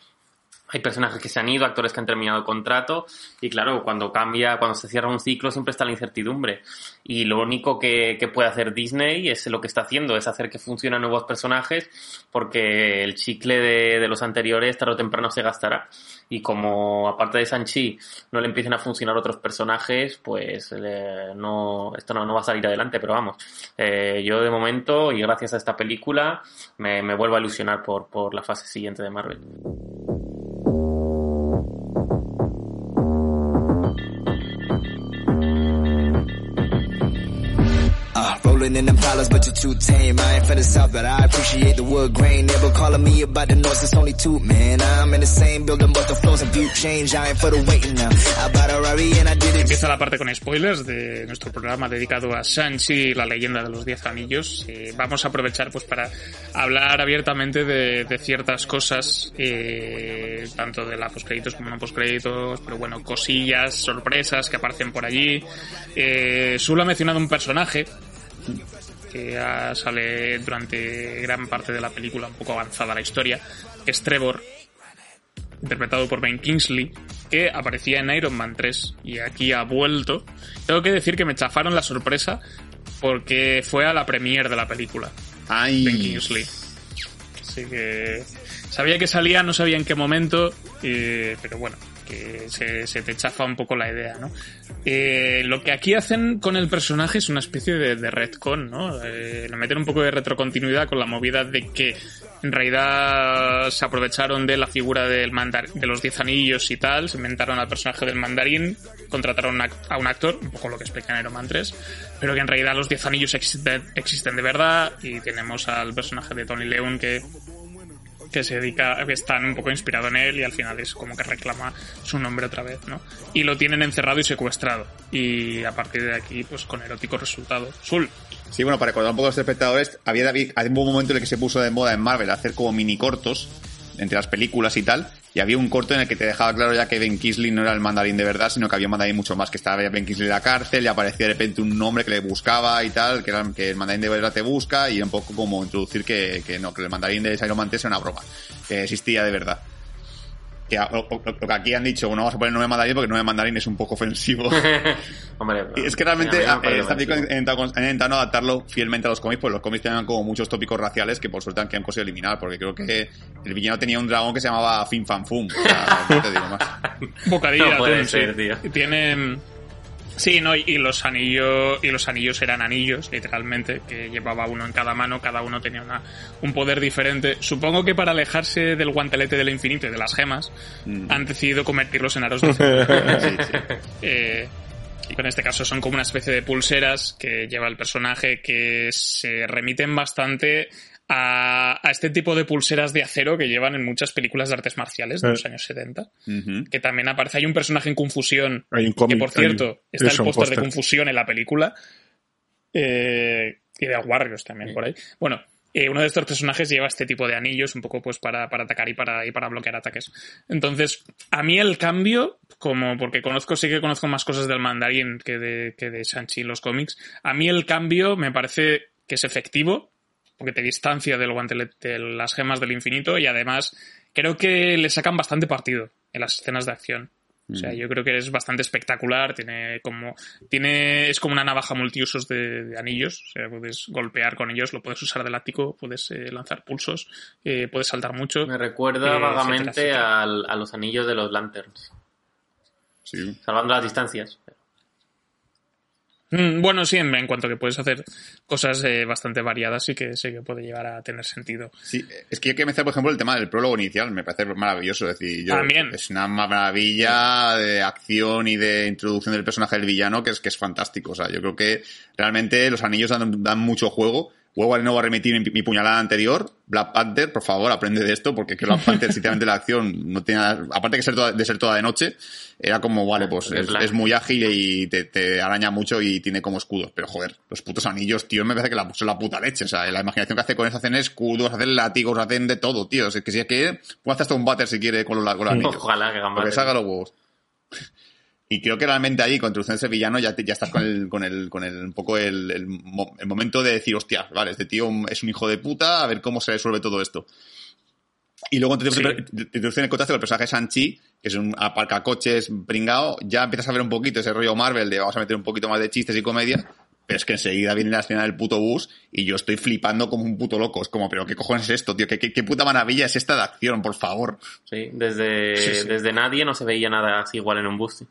Hay personajes que se han ido, actores que han terminado el contrato, y claro, cuando cambia, cuando se cierra un ciclo, siempre está la incertidumbre. Y lo único que, que puede hacer Disney es lo que está haciendo, es hacer que funcionen nuevos personajes, porque el chicle de, de los anteriores tarde o temprano se gastará. Y como aparte de Sanchi no le empiecen a funcionar otros personajes, pues eh, no, esto no, no va a salir adelante, pero vamos. Eh, yo de momento, y gracias a esta película, me, me vuelvo a ilusionar por, por la fase siguiente de Marvel. In but you're too tame. I ain't I appreciate the grain. Never me it's only two. I'm in the same building, but the for the waiting now. I bought a and I did it. Empieza la parte con spoilers de nuestro programa dedicado a Shang-Chi, la leyenda de los Diez Anillos. Eh, vamos a aprovechar pues para hablar abiertamente de, de ciertas cosas, eh, tanto de la postcréditos como no postcréditos, pero bueno, cosillas, sorpresas que aparecen por allí. Eh, ha mencionado un personaje que sale durante gran parte de la película, un poco avanzada la historia, que es Trevor, interpretado por Ben Kingsley, que aparecía en Iron Man 3 y aquí ha vuelto. Tengo que decir que me chafaron la sorpresa porque fue a la premiere de la película, Ben Kingsley. Así que sabía que salía, no sabía en qué momento, eh, pero bueno, se, se te chafa un poco la idea, ¿no? Eh, lo que aquí hacen con el personaje es una especie de, de retcon, ¿no? Eh, un poco de retrocontinuidad con la movida de que En realidad se aprovecharon de la figura del mandar de los diez anillos y tal, se inventaron al personaje del mandarín, contrataron a, un actor, un poco lo que explica en Man 3, pero que en realidad los diez anillos existen, existen de verdad y tenemos al personaje de Tony Leung que que se dedica, que están un poco inspirado en él y al final es como que reclama su nombre otra vez, ¿no? Y lo tienen encerrado y secuestrado. Y a partir de aquí, pues con erótico resultado. Sul. Sí, bueno, para recordar un poco a los espectadores, había, había un momento en el que se puso de moda en Marvel hacer como mini cortos entre las películas y tal, y había un corto en el que te dejaba claro ya que Ben Kingsley no era el mandarín de verdad, sino que había un mandarín mucho más, que estaba Ben Kingsley en la cárcel y aparecía de repente un nombre que le buscaba y tal, que, era, que el mandarín de verdad te busca, y un poco como introducir que, que no, que el mandarín de Iron Man 3 era una broma, que existía de verdad. Que, a- lo, que aquí han dicho, no vamos a poner nombre mandarín porque el nombre mandarín es un poco ofensivo. Hombre, Y es que realmente me eh, esta película han intentado, adaptarlo fielmente a los cómics, porque los cómics tenían como muchos tópicos raciales que por suerte han, que han conseguido eliminar, porque creo que el villano tenía un dragón que se llamaba Fin Fan Fum. O sea, no te digo más. Bocadillo No de puede ser, sí. tío. Tienen. Sí, no, y y los anillos, y los anillos eran anillos, literalmente, que llevaba uno en cada mano, cada uno tenía una, un poder diferente. Supongo que para alejarse del guantelete del infinito y de las gemas, han decidido convertirlos en aros de. Eh, en este caso son como una especie de pulseras que lleva el personaje que se remiten bastante a, a este tipo de pulseras de acero que llevan en muchas películas de artes marciales de Eh. los años 70. Ujú. Que también aparece. Hay un personaje en Confusión. Hay un Que por hay- cierto, está eso, el póster de. Confusión en la película. Eh, y de Warriors también por ahí. Bueno, eh, uno de estos personajes lleva este tipo de anillos un poco pues para, para atacar y para, y para bloquear ataques. Entonces, a mí el cambio, como porque conozco, sí que conozco más cosas del mandarín que de, que de Shang-Chi en los cómics, a mí el cambio me parece que es efectivo, porque te distancia del guantelete de las gemas del infinito y además creo que le sacan bastante partido en las escenas de acción. O sea, yo creo que es bastante espectacular, tiene como, tiene, es como una navaja multiusos de, de anillos, o sea, puedes golpear con ellos, lo puedes usar de látigo, puedes eh, lanzar pulsos, eh, puedes saltar mucho. Me recuerda Eh, vagamente etcétera, etcétera. al- a los anillos de los Lanterns, Sí. salvando las distancias. Mm, Bueno, sí, en, en cuanto que puedes hacer cosas eh, bastante variadas, sí que sí que puede llegar a tener sentido. Sí, es que hay que mencionar, por ejemplo, el tema del prólogo inicial, me parece maravilloso. Es decir, yo, También. es una maravilla de acción y de introducción del personaje del villano que es, que es fantástico. O sea, yo creo que realmente los anillos dan, dan mucho juego. Vuelvo de nuevo a remitir mi, mi puñalada anterior. Black Panther, por favor, aprende de esto, porque que Black Panther, sinceramente, la acción no tiene, aparte de, ser toda, de ser toda de noche, era como, vale, pues Es es, es muy ágil y te, te araña mucho y tiene como escudos. Pero joder, los putos anillos, tío, me parece que la, son la puta leche. O sea, la imaginación que hace con eso hacen escudos, hacen látigos, hacen de todo, tío. Es que si es que puede hacer hasta un váter si quiere con los, con los anillos. Ojalá que hagan Porque salga los huevos. Y creo que realmente ahí, con introducción de ese villano, ya, te- ya estás con el, con el, con el, un poco el, el, mo- el momento de decir, hostia, vale, este tío es un hijo de puta, a ver cómo se resuelve todo esto. Y luego te Sí. introducen el contacto del personaje Sanchi, que es un aparcacoches pringao, ya empiezas a ver un poquito ese rollo Marvel de vamos a meter un poquito más de chistes y comedia, pero es que enseguida viene la escena del puto bus y yo estoy flipando como un puto loco. Es como, pero ¿qué cojones es esto, tío? ¿Qué, qué, qué puta maravilla es esta de acción, por favor? Sí, desde, Sí, sí. desde nadie no se veía nada así igual en un bus.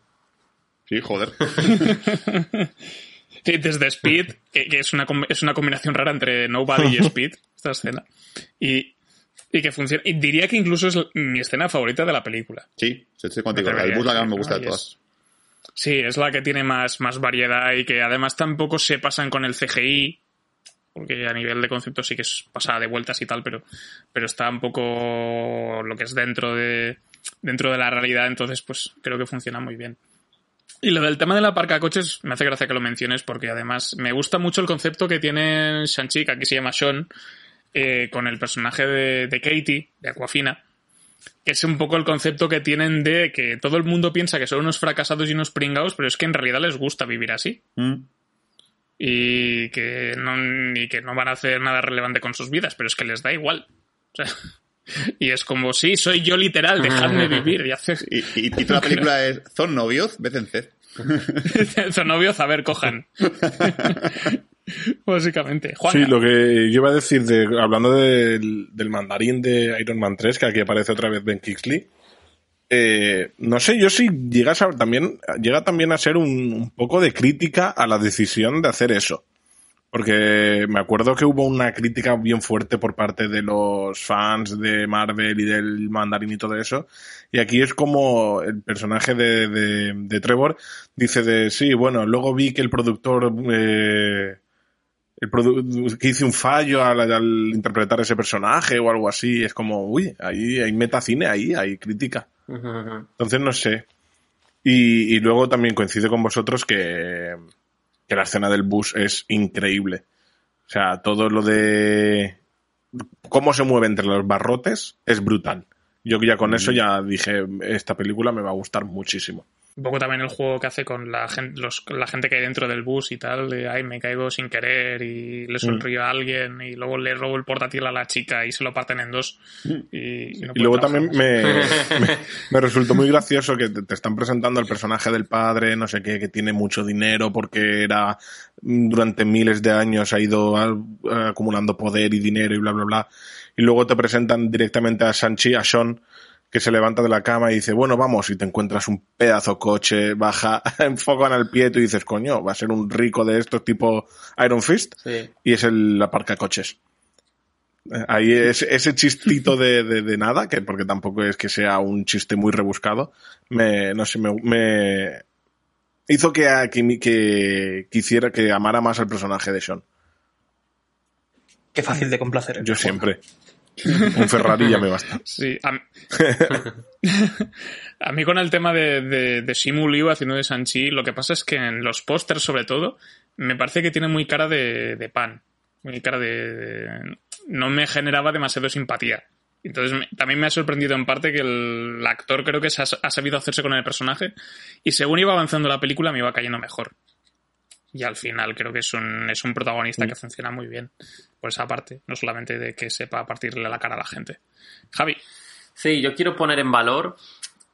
Sí, joder. Desde Speed, que, es, una, es una combinación rara entre Nobody y Speed, esta escena. Y, y que funciona. Y diría que incluso es mi escena favorita de la película. Sí, estoy contigo. La del bus la que más me gusta de todas. Sí, es la que tiene más, más variedad y que además tampoco se pasan con el CGI, porque a nivel de concepto sí que es pasada de vueltas y tal, pero, pero está un poco lo que es dentro de, dentro de la realidad, entonces pues creo que funciona muy bien. Y lo del tema de la parca coches me hace gracia que lo menciones porque además me gusta mucho el concepto que tiene Shang-Chi, que aquí se llama Sean, eh, con el personaje de, de Katie, de Aquafina, que es un poco el concepto que tienen de que todo el mundo piensa que son unos fracasados y unos pringados, pero es que en realidad les gusta vivir así Mm. y que no, y que no van a hacer nada relevante con sus vidas, pero es que les da igual. O sea, y es como, sí, soy yo literal, dejadme vivir. Y hacer Y, y, y toda la película es Son novios, vez en C. novios, a ver, cojan. Básicamente. Juan, Sí, lo que yo iba a decir, de, hablando del, del mandarín de Iron Man 3, que aquí aparece otra vez Ben Kingsley, eh, no sé yo si llegas a, también, llega también a ser un, un poco de crítica a la decisión de hacer eso. Porque me acuerdo que hubo una crítica bien fuerte por parte de los fans de Marvel y del mandarín y todo eso. Y aquí es como el personaje de, de, de Trevor dice de, sí, bueno, luego vi que el productor, eh, el produ- que hice un fallo al, al interpretar ese personaje o algo así. Es como, uy, ahí hay metacine ahí, hay crítica. Entonces no sé. Y, y luego también coincide con vosotros que, que la escena del bus es increíble. O sea, todo lo de cómo se mueve entre los barrotes es brutal. Yo ya con eso ya dije, esta película me va a gustar muchísimo. Un poco también el juego que hace con la gente, los, la gente que hay dentro del bus y tal, de ay, me caigo sin querer y le sonrío a alguien y luego le robo el portátil a la chica y se lo parten en dos. Y, y no Y luego también me, me, me resultó muy gracioso que te, te están presentando al personaje del padre, no sé qué, que tiene mucho dinero porque era durante miles de años ha ido a- acumulando poder y dinero y bla, bla, bla. Y luego te presentan directamente a Sanchi, a Sean, que se levanta de la cama y dice, bueno, vamos, y te encuentras un pedazo coche, baja, enfocan al pie y tú dices, coño, va a ser un rico de estos tipo Iron Fist, Sí. y es el la parca coches. Eh, Ahí es, ese chistito de, de, de nada, que porque tampoco es que sea un chiste muy rebuscado, me, no sé, me, me hizo que, que, que quisiera que amara más al personaje de Sean. Qué fácil de complacer. Yo siempre. Un Ferrari ya me basta. Sí, a, mí- con el tema de, de, de haciendo de Sanchi, lo que pasa es que en los pósters, sobre todo, me parece que tiene muy cara de, de pan. Muy cara de, No me generaba demasiado simpatía. Entonces también me ha sorprendido en parte que el, actor creo que se ha sabido hacerse con el personaje y según iba avanzando la película me iba cayendo mejor. Y al final creo que es un, es un protagonista que funciona muy bien por esa parte, no solamente de que sepa partirle la cara a la gente. Javi. Sí, yo quiero poner en valor,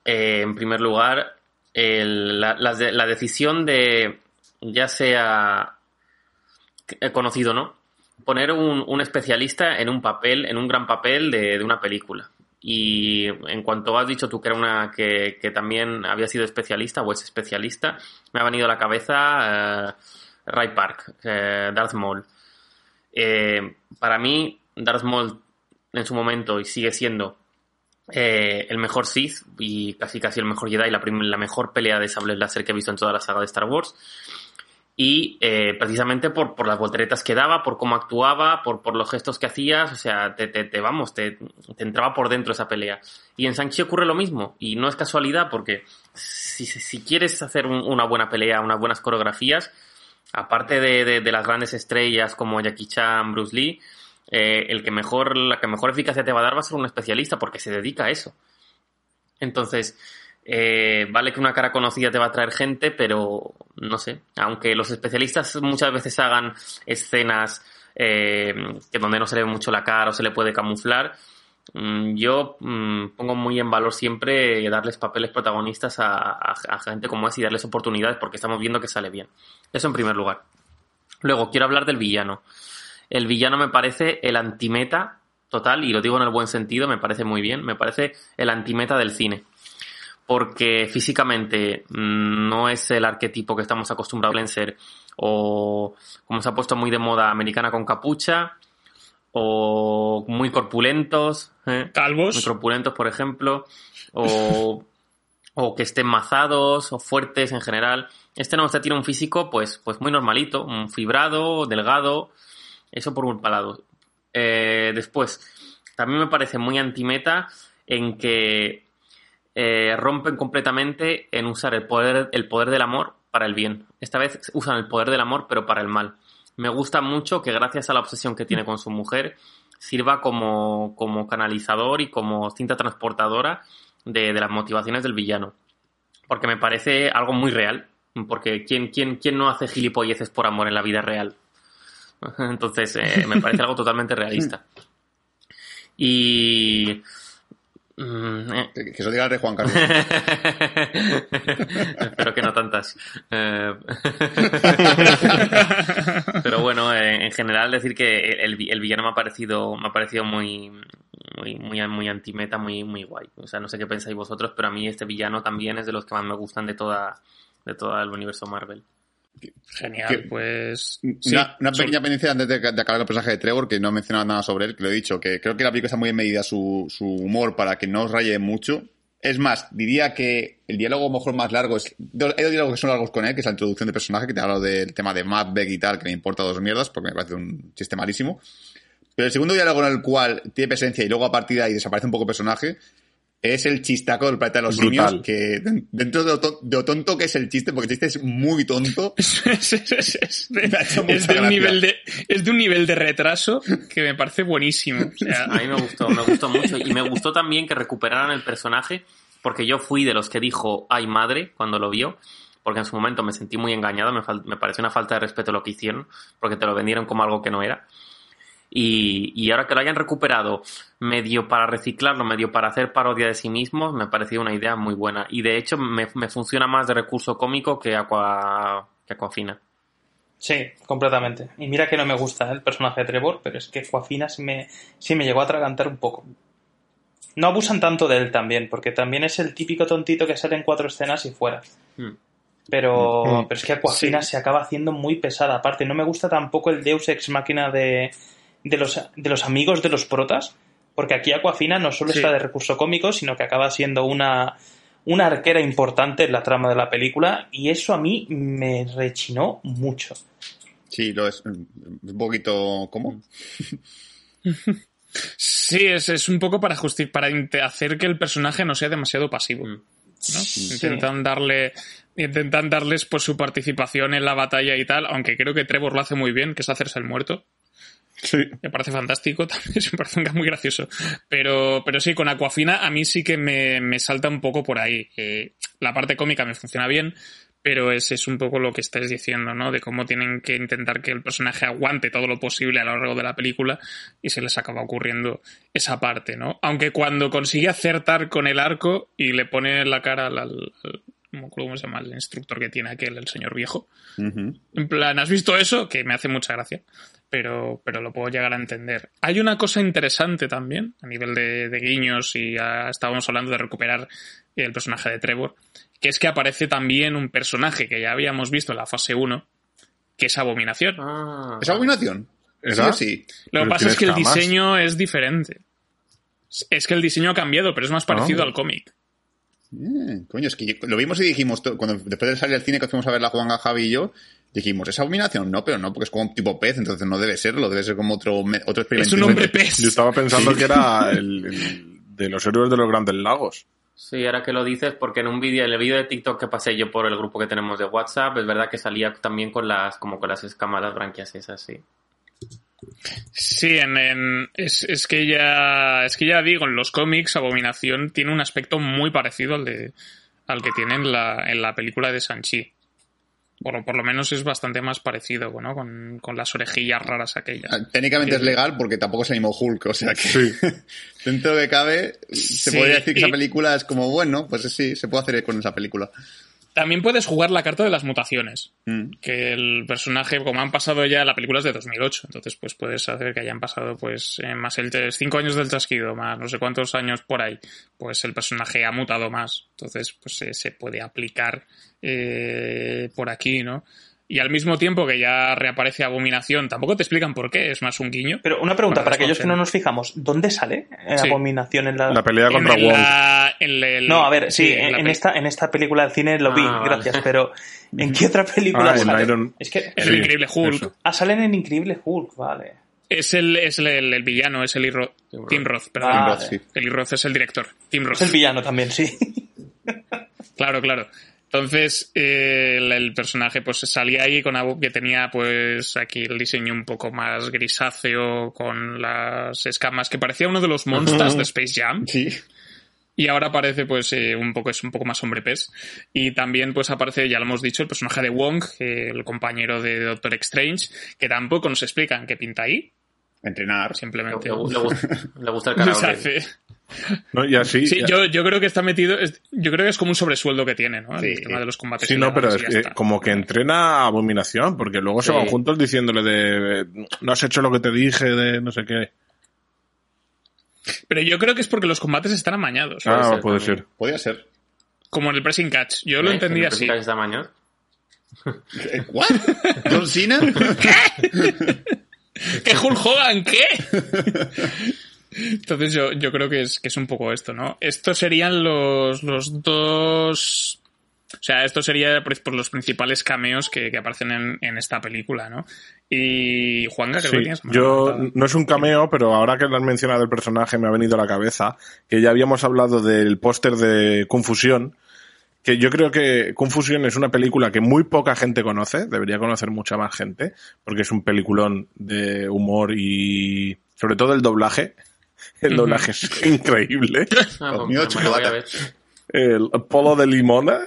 eh, en primer lugar, el- la, la de- la decisión de, ya sea eh, conocido o no, poner un, un especialista en un papel, en un gran papel de, de una película. Y en cuanto has dicho tú que era una que, que también había sido especialista o es especialista, me ha venido a la cabeza eh, Ray Park, eh, Darth Maul. Eh, para mí, Darth Maul en su momento y sigue siendo eh, el mejor Sith y casi casi el mejor Jedi, la, la mejor pelea de sables láser que he visto en toda la saga de Star Wars. Y eh, precisamente por, por las volteretas que daba, por cómo actuaba, por, por los gestos que hacías, o sea, te, te, te vamos, te, te entraba por dentro esa pelea. Y en Shang-Chi ocurre lo mismo, y no es casualidad porque si, si quieres hacer un- una buena pelea, unas buenas coreografías, aparte de, de- de las grandes estrellas como Jackie Chan, Bruce Lee, eh, el que mejor, la que mejor eficacia te va a dar va a ser un especialista porque se dedica a eso. Entonces, eh, vale que una cara conocida te va a traer gente, pero no sé, aunque los especialistas muchas veces hagan escenas eh, que donde no se le ve mucho la cara o se le puede camuflar, mm, yo mm, pongo muy en valor siempre darles papeles protagonistas a, a- a gente como es y darles oportunidades porque estamos viendo que sale bien. Eso en primer lugar. Luego, quiero hablar del villano. El villano me parece el antimeta total, y lo digo en el buen sentido, me parece muy bien, me parece el antimeta del cine. Porque físicamente mm, no es el arquetipo que estamos acostumbrados a ser, o como se ha puesto muy de moda, americana con capucha, o muy corpulentos, ¿eh? muy Calvos. corpulentos, por ejemplo, o, o que estén mazados o fuertes en general. Este no, este tiene un físico pues, pues muy normalito, un fibrado, delgado, eso por un lado. Eh, después, también me parece muy antimeta en que eh, rompen completamente en usar el poder, el poder del amor para el bien. Esta vez usan el poder del amor, pero para el mal. Me gusta mucho que gracias a la obsesión que tiene con su mujer, sirva como, como canalizador y como cinta transportadora de, de las motivaciones del villano. Porque me parece algo muy real. Porque ¿quién, quién, quién no hace gilipolleces por amor en la vida real? Entonces, eh, me parece algo totalmente realista. Y. mm, eh, Que que eso diga el rey Juan Carlos. Espero que no tantas. Eh, Pero bueno, eh, en general decir que el, el villano me ha parecido, me ha parecido muy, muy, muy, muy antimeta, muy, muy guay. O sea, no sé qué pensáis vosotros, pero a mí este villano también es de los que más me gustan de toda, de todo el universo Marvel. Genial, Que- pues... sí, Una, pequeña pendencia antes de, de acabar el personaje de Trevor, que no he mencionado nada sobre él, que lo he dicho, que creo que la película está muy en medida su, su humor para que no os raye mucho. Es más, diría que el diálogo mejor más largo es... Hay dos diálogos que son largos con él, que es la introducción del personaje, que te hablo del tema de Macbeth y tal, que me importa dos mierdas, porque me parece un chiste malísimo. Pero el segundo diálogo en el cual tiene presencia y luego a partir de ahí desaparece un poco el personaje, es el chistaco del planeta de los Brutal. simios, que dentro de lo, to- de lo tonto que es el chiste, porque el chiste es muy tonto, es, es- es- es de, es un nivel de es de un nivel de retraso que me parece buenísimo. O sea, A mí me gustó, me gustó mucho. Y me gustó también que recuperaran el personaje, porque yo fui de los que dijo, ay madre, cuando lo vio, porque en su momento me sentí muy engañado, me, me pareció una falta de respeto lo que hicieron, porque te lo vendieron como algo que no era. Y, y ahora que lo hayan recuperado medio para reciclarlo, medio para hacer parodia de sí mismos, me pareció una idea muy buena. Y de hecho me, me funciona más de recurso cómico que, Aqua, que Aquafina. Sí, completamente. Y mira que no me gusta el personaje de Trevor, pero es que Joaquina sí me, sí me llegó a atragantar un poco. No abusan tanto de él también, porque también es el típico tontito que sale en cuatro escenas y fuera. Hmm. Pero, Mm. pero es que Aquafina se acaba haciendo muy pesada. Aparte, no me gusta tampoco el Deus Ex Máquina de, de, los, de los amigos de los protas, porque aquí Aquafina no solo Sí. está de recurso cómico, sino que acaba siendo una, una arquera importante en la trama de la película, y eso a mí me rechinó mucho. Sí, lo es. Un poquito. ¿Cómo? sí, es, es un poco para justi- para hacer que el personaje no sea demasiado pasivo. Mm. ¿no? Sí. Intentan darle intentan darles pues su participación en la batalla y tal, aunque creo que Trevor lo hace muy bien, que es hacerse el muerto. Sí. Me parece fantástico, también me parece muy gracioso. Pero, pero sí, con Aquafina a mí sí que me, me salta un poco por ahí. Eh, la parte cómica me funciona bien, pero es, es un poco lo que estáis diciendo, ¿no? De cómo tienen que intentar que el personaje aguante todo lo posible a lo largo de la película y se les acaba ocurriendo esa parte, ¿no? Aunque cuando consigue acertar con el arco y le pone la cara al, al- al- cómo se llama el instructor que tiene aquel, el señor viejo. En plan, ¿has visto eso? Que me hace mucha gracia. Pero, pero lo puedo llegar a entender. Hay una cosa interesante también, a nivel de, de guiños, y ya estábamos hablando de recuperar el personaje de Trevor, que es que aparece también un personaje que ya habíamos visto en la fase 1, que es Abominación. Ah. ¿Es abominación? O sí. Lo que pasa es que el diseño es diferente. Es que el diseño ha cambiado, pero es más parecido Ah. al cómic. Eh, coño, es que yo- lo vimos y dijimos, cuando después de salir al cine que fuimos a ver la Juan Javi y yo, dijimos, ¿es abominación? No, pero no, porque es como un tipo pez, entonces no debe serlo, debe ser como otro, otro experimento. Es un hombre pez. Yo estaba pensando que era el, el de los héroes de los grandes lagos. Sí, ahora que lo dices, porque en un vídeo, en el vídeo de TikTok que pasé yo por el grupo que tenemos de WhatsApp, es verdad que salía también con las, como con las escamas, las branquias esas, sí. Sí, en, en- es, es que ya es que ya digo, en los cómics Abominación tiene un aspecto muy parecido al de al que tiene en la, en la película de Sanchi. Por, por lo menos es bastante más parecido, ¿no? Con, con las orejillas raras aquellas. Ah, Técnicamente Sí. es legal porque tampoco es el mismo Hulk, o sea que Sí. dentro de cabe, se Sí, podría decir que y- esa película es como, bueno, pues sí, se puede hacer con esa película. También puedes jugar la carta de las mutaciones. Mm. Que el personaje, como han pasado ya, la película es de 2008, entonces pues puedes hacer que hayan pasado pues eh, más el 5 años del chasquido, más no sé cuántos años por ahí, pues el personaje ha mutado más, entonces pues eh, se puede aplicar eh, por aquí, ¿no? Y al mismo tiempo que ya reaparece Abominación, tampoco te explican por qué, es más un guiño. Pero una pregunta, Para para aquellos que no nos fijamos, ¿dónde sale eh, Sí. Abominación en la... La pelea contra en, Wong. la- en el- No, a ver, sí, en, en esta, en esta película del cine lo vi, Ah, vale. gracias, pero ¿en qué otra película Ah, en sale? Iron- Es que... El Sí, Increíble Hulk. eso. Ah, salen en Increíble Hulk, vale. Es el, es el, el- el villano, es el Roth. Tim Roth. Perdón. Ah, Roth, sí. Eli Roth es el director. Tim Roth. Es el villano también, sí. Claro, claro. Entonces, eh, el, el personaje pues salía ahí con algo que tenía pues aquí el diseño un poco más grisáceo con las escamas que parecía uno de los monsters de Space Jam. Sí. y ahora aparece pues eh, un poco es un poco más hombre pez y también pues aparece ya lo hemos dicho el personaje de Wong eh, el compañero de Doctor Strange que tampoco nos explican qué pinta ahí Entrenar. Le, simplemente le- le gusta, le gusta el karaoke. hace- ¿no? Y así. Sí, ya- yo, yo creo que está metido. es- yo creo que es como un sobresueldo que tiene, ¿no? Sí. El tema de los combates. Sí, no, pero es que está. como que entrena a Abominación, porque luego se van juntos diciéndole de no has hecho lo que te dije, de no sé qué. Pero yo creo que es porque los combates están amañados. ah, ser puede ser. Podría ser. Como en el pressing catch. Yo lo ¿Eh? entendía ¿En así. el Precipicio de tamaño? ¿What? ¿John Cena? ¿Qué Hulk Hogan? ¿Qué? Entonces yo, yo creo que es, que es un poco esto, ¿no? Estos serían los, los dos... O sea, esto sería por, por los principales cameos que, que aparecen en, en esta película, ¿no? Y Juanga, creo Sí, que tienes yo no es un cameo, pero ahora que lo has mencionado el personaje me ha venido a la cabeza que ya habíamos hablado del póster de Confusión, que yo creo que Confusión es una película que muy poca gente conoce, debería conocer mucha más gente, porque es un peliculón de humor y sobre todo el doblaje. El doblaje es increíble. Ah, pues, a chocolate. ver. El polo de limona.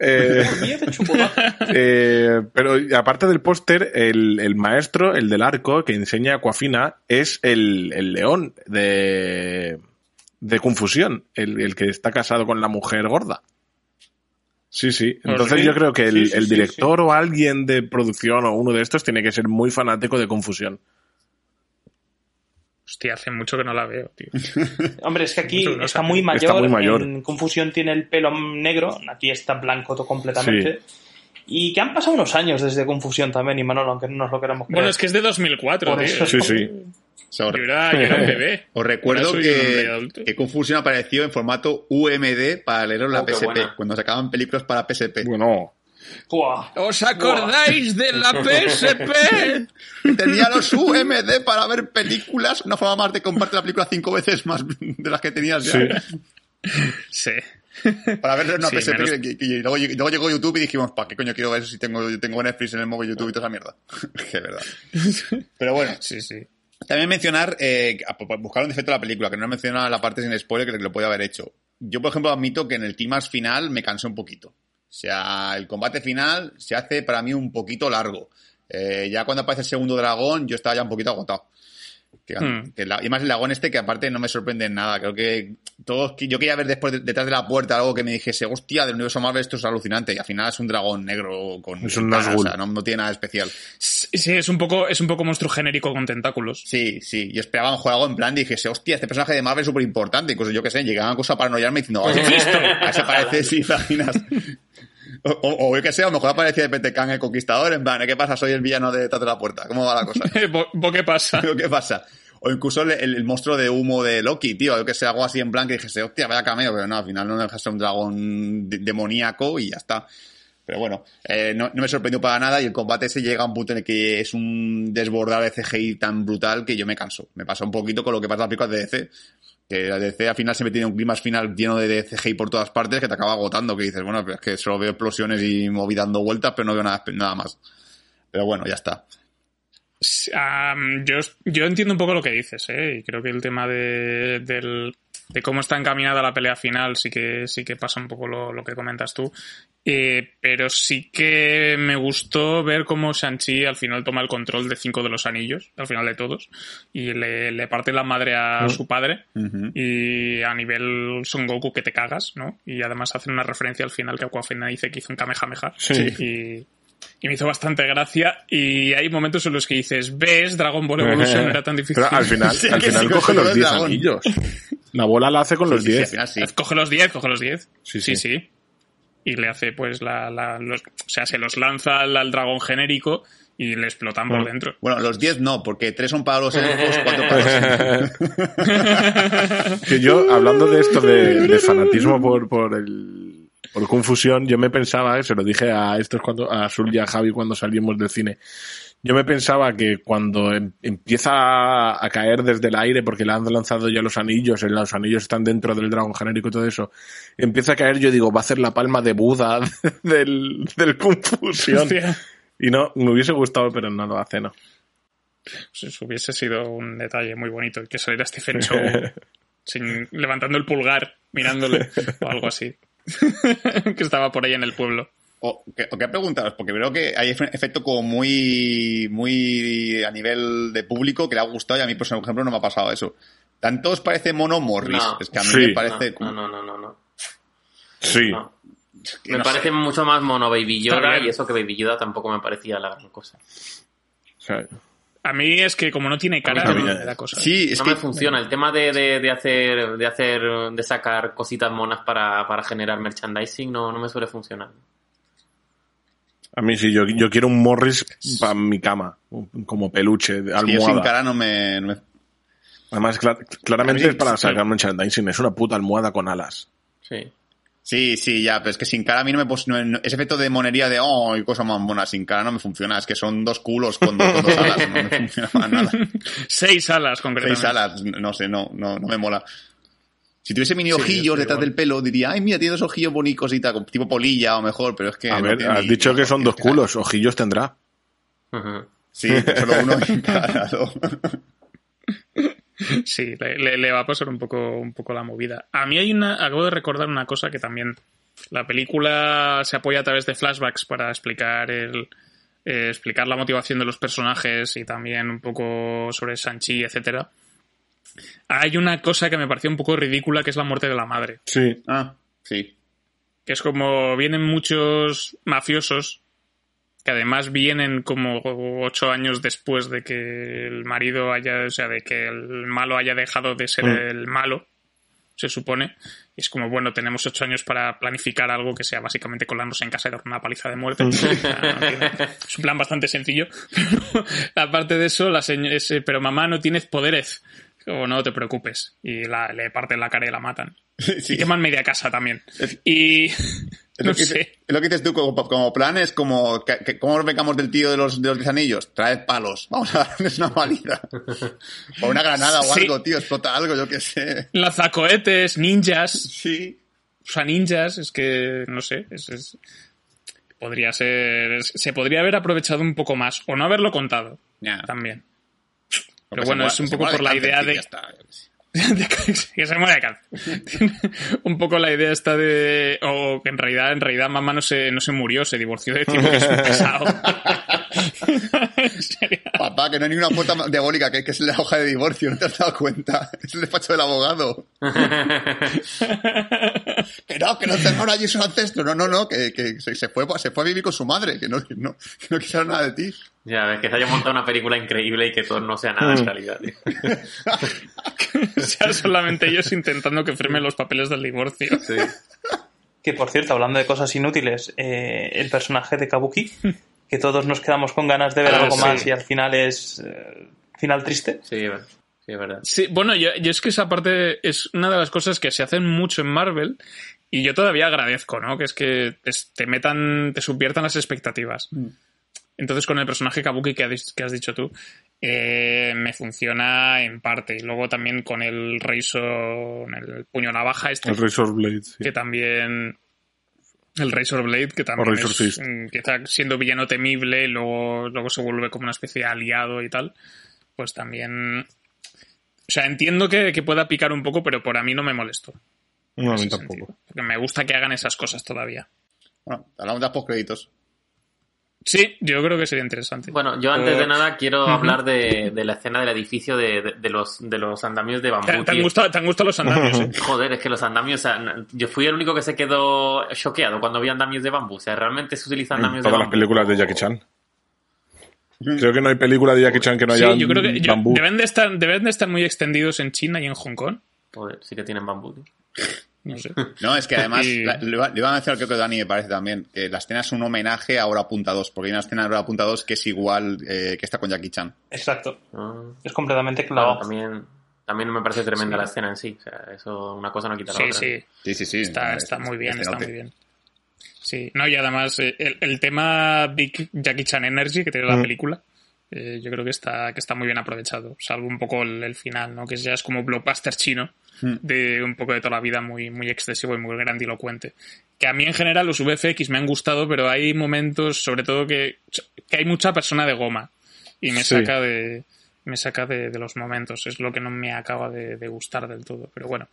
Eh, chocolate. Eh, pero aparte del póster, el, el maestro, el del arco, que enseña Aquafina, es el, el león de, de Confusión, el, el que está casado con la mujer gorda. Sí, sí. Entonces sí? yo creo que el, Sí, sí, el sí, director o alguien de producción o uno de estos tiene que ser muy fanático de Confusión. Hostia, hace mucho que no la veo, tío. Hombre, es que aquí no está muy mayor. Está muy mayor. En Confusión tiene el pelo negro. Aquí está blanco todo completamente. Y que han pasado unos años desde Confusión también, y Manolo, aunque no nos lo queramos creer. Bueno, es que es de 2004, Por tío. eso Sí, sí. O sea, Yo era, yo era un bebé. Os recuerdo que, que Confusion apareció en formato UMD para leeros la Oh, PSP, buena. cuando sacaban películas para PSP. Bueno, ¡Buah! ¿Os acordáis de la PSP? Tenía los UMD para ver películas, una forma más de comprarte la película cinco veces más de las que tenías ya. Sí. Sí. Para ver una Sí, PSP menos- y luego llegó YouTube y dijimos, ¿para qué coño quiero ver eso si tengo, tengo Netflix en el móvil, YouTube y toda esa mierda? que verdad. Pero bueno, Sí, sí. También mencionar, eh, buscar un defecto de la película, que no he mencionado la parte sin spoiler, que lo podía haber hecho. Yo, por ejemplo, admito que en el clímax final me cansé un poquito. O sea, el combate final se hace para mí un poquito largo. Eh, ya cuando aparece el segundo dragón, yo estaba ya un poquito agotado. Que, Hmm. que la- y más el dragón este, que aparte no me sorprende en nada. Creo que todos, yo quería ver después de- detrás de la puerta algo que me dijese, hostia, del universo Marvel esto es alucinante. Y al final es un dragón negro con. Es un o sea, no, no tiene nada especial. Sí, es un poco, es un poco monstruo genérico con tentáculos. Sí, sí. Yo esperaba un juego en plan, dijese, hostia, este personaje de Marvel es súper importante. Incluso yo qué sé, llegaban cosas a paranoiarme diciendo, "Oye, a ese parece, sí, imaginas. O, o, o qué sé, a lo mejor aparecía de Petecan el conquistador, en plan, ¿qué pasa? Soy el villano de detrás de la puerta. ¿Cómo va la cosa? ¿Vo- vo qué pasa? ¿Pero ¿Qué pasa? O incluso el, el- el monstruo de humo de Loki, tío, yo que sé, algo así en plan que dijese, hostia, vaya cameo, pero no, al final no deja de ser un dragón de- demoníaco y ya está. Pero bueno, eh, no, no me sorprendió para nada y el combate ese llega a un punto en el que es un desbordar de CGI tan brutal que yo me canso. Me pasa un poquito con lo que pasa en las películas de DC. Que la DC al final se mete en un clima final lleno de CGI por todas partes que te acaba agotando, que dices, bueno, pero es que solo veo explosiones y moví dando vueltas, pero no veo nada, nada más. Pero bueno, ya está. Yo, yo entiendo un poco lo que dices, ¿eh? Y creo que el tema de, del- de cómo está encaminada la pelea final sí que, sí que pasa un poco lo, lo que comentas tú. Eh, pero sí que me gustó ver cómo Shang-Chi al final toma el control de cinco de los anillos, al final de todos, y le, le parte la madre a su padre. Ujú. Y a nivel Son Goku que te cagas, ¿no? Y además hacen una referencia al final que Aquafina dice que hizo un Kamehameha. Sí. Y, y me hizo bastante gracia. Y hay momentos en los que dices, ves, Dragon Ball Evolution era tan difícil. Pero al final, Sí, al final sí, coge los el 10 dragón. anillos. La bola la hace con los Sí, sí, sí, 10. final sí. Coge los 10, coge los 10. Sí, Sí, sí. sí. Y le hace pues la, la- los, o sea, se los lanza al, al dragón genérico y le explotan por dentro. Bueno, los 10 no, porque 3 son para los elfos, 4 para los. Que yo, hablando de esto de, de fanatismo por, por el por confusión, yo me pensaba, eh, se lo dije a estos cuando, a Sul y a Javi cuando salimos del cine. Yo me pensaba que cuando em- empieza a, caer desde el aire, porque le han lanzado ya los anillos, eh, los anillos están dentro del dragón genérico y todo eso, empieza a caer, yo digo, va a ser la palma de Buda del, del confusión. Hostia. Y no, me hubiese gustado, pero no lo hace, no. Pues eso hubiese sido un detalle muy bonito. Que saliera Stephen Chow sin, levantando el pulgar, mirándole o algo así. que estaba por ahí en el pueblo. O, que, o que preguntaros, porque creo que hay efe- efecto como muy, muy a nivel de público que le ha gustado y a mí, por ejemplo, no me ha pasado eso. Tanto os parece mono Morris. No. es que a mí Sí. me No, parece. no, no, no, no. no. Sí. No. Me no parece mucho más mono Baby Yoda y eso que Baby Yoda tampoco me parecía la gran cosa. A mí es que como no tiene cara, mí me da cosa. Sí, es no que. me funciona. El tema de, de, de hacer, de hacer, de sacar cositas monas para, para generar merchandising no, no me suele funcionar. A mí sí, yo, yo quiero un Morris para mi cama, un- como peluche, de Es que yo sin almohada. cara no me... no me- Además, cla- claramente es para sacar merchandising, es una puta almohada con alas. Sí. Sí, sí, ya, pero es que sin cara a mí no me... no- no- ese efecto de monería de, oh, y cosa más mona, sin cara no me funciona. Es que son dos culos con, dos- con dos alas, no me funciona para nada. Seis alas, concretamente. Seis alas, no sé, no, no, no me mola. Si tuviese mini Sí, ojillos detrás igual. del pelo, diría, ay, mira, tiene dos ojillos bonicos y tal, tipo polilla o mejor, pero es que... A no ver, tiene has ni- dicho ni que son dos culos, ojillos tendrá. Ujú. Sí, pero solo uno en cada lado. Sí, le, le- le va a pasar un poco, un poco la movida. A mí hay una, acabo de recordar una cosa que también la película se apoya a través de flashbacks para explicar el eh, explicar la motivación de los personajes y también un poco sobre Sanchi, etcétera. Hay una cosa que me pareció un poco ridícula que es la muerte de la madre. Sí. Ah, sí. que es como vienen muchos mafiosos que además vienen como ocho años después de que el marido haya, o sea, de que el malo haya dejado de ser Mm. el malo, se supone. Y es como, bueno, tenemos ocho años para planificar algo que sea básicamente colarnos en casa y dar una paliza de muerte. Tiene- es un plan bastante sencillo. Pero, aparte de eso, la señ- es, eh, pero mamá no tienes poderes. O no te preocupes. Y la- le parten la cara y la matan. Sí. Y queman media casa también. Y Es no lo, que, sé. es lo que dices tú como, como plan, es como, que, que- ¿cómo nos vengamos del tío de los, de los diez anillos? Traed palos, vamos a darles una valida. O una granada o Sí. algo, tío, explota algo, yo qué sé. lanzacohetes, ninjas, Sí. o sea, ninjas, es que, no sé, es, es- podría ser, se podría haber aprovechado un poco más, o no haberlo contado, también. Porque Pero bueno, es un poco por la idea de- que se muere de cáncer. un poco la idea está de, o que en realidad, en realidad mamá no se, no se murió, se divorció de tipo que es un pesado. Papá, que no hay ni una puerta diabólica, que, que es la hoja de divorcio, ¿no te has dado cuenta? Es el despacho del abogado. que no, que no tengo allí su ancestro. No, no, no, que, que se, se fue, se fue a vivir con su madre, que no, que no, que no quisiera nada de ti. Ya ves que se haya montado una película increíble y que todo no sea nada en realidad. tío. O sea, solamente ellos intentando que firmen los papeles del divorcio. Sí. Que por cierto, hablando de cosas inútiles, eh, el personaje de Kabuki, que todos nos quedamos con ganas de ver Ah, algo sí. más y al final es eh, final triste. Sí, es verdad. Sí, es verdad. Sí, bueno, yo, yo es que esa parte es una de las cosas que se hacen mucho en Marvel y yo todavía agradezco, ¿no? Que es que te, metan, te subviertan las expectativas. Entonces con el personaje Kabuki que, has- que has dicho tú, eh, me funciona en parte. Y luego también con el Razor, el puño navaja este, El Razor Blade, sí. que también... El Razor Blade, que también es, Fist. mm, que está siendo villano temible y luego, luego se vuelve como una especie de aliado y tal, pues también... O sea, entiendo que, que pueda picar un poco, pero por a mí no me molesto. No, a mí tampoco. sentido. Porque me gusta que hagan esas cosas todavía. Bueno, hablamos de los postcréditos. Sí, yo creo que sería interesante. Bueno, yo antes Eh, de nada quiero hablar de, de la escena del edificio de, de- de los, de los andamios de bambú. ¿Te, te han gustado, te han gustado los andamios, eh? Joder, es que los andamios, o sea, yo fui el único que se quedó choqueado cuando vi andamios de bambú. O sea, realmente se utilizan andamios de todas las bambú. películas de Jackie Chan. Creo que no hay película de Jackie Chan que no Sí, haya yo creo que yo- bambú. deben, de estar, deben de estar muy extendidos en China y en Hong Kong. Joder, sí que tienen bambú. tío. No sé. No, es que además, Y- la- le iba le iba a mencionar creo que Dani me parece también, que la escena es un homenaje a Hora Punta 2, porque hay una escena de Hora Punta 2 que es igual eh, que está con Jackie Chan. Exacto. Ah, Es completamente claro, también, también me parece tremenda Sí. la escena en sí. O sea, eso, una cosa no quita la Sí, otra. sí. Sí, sí, sí. Está, Es- está muy bien, es está muy bien. Sí, no, y además eh, el, el tema Big Jackie Chan Energy que tiene la Mm. película, eh, yo creo que está, que está muy bien aprovechado, salvo un poco el, el final, ¿no? Que ya es como blockbuster chino, Mm. De un poco de toda la vida muy, muy excesivo y muy grandilocuente. Que a mí en general los VFX me han gustado, pero hay momentos, sobre todo, que, que hay mucha persona de goma y me Sí. saca de me saca de, de los momentos, es lo que no me acaba de, de gustar del todo, pero bueno.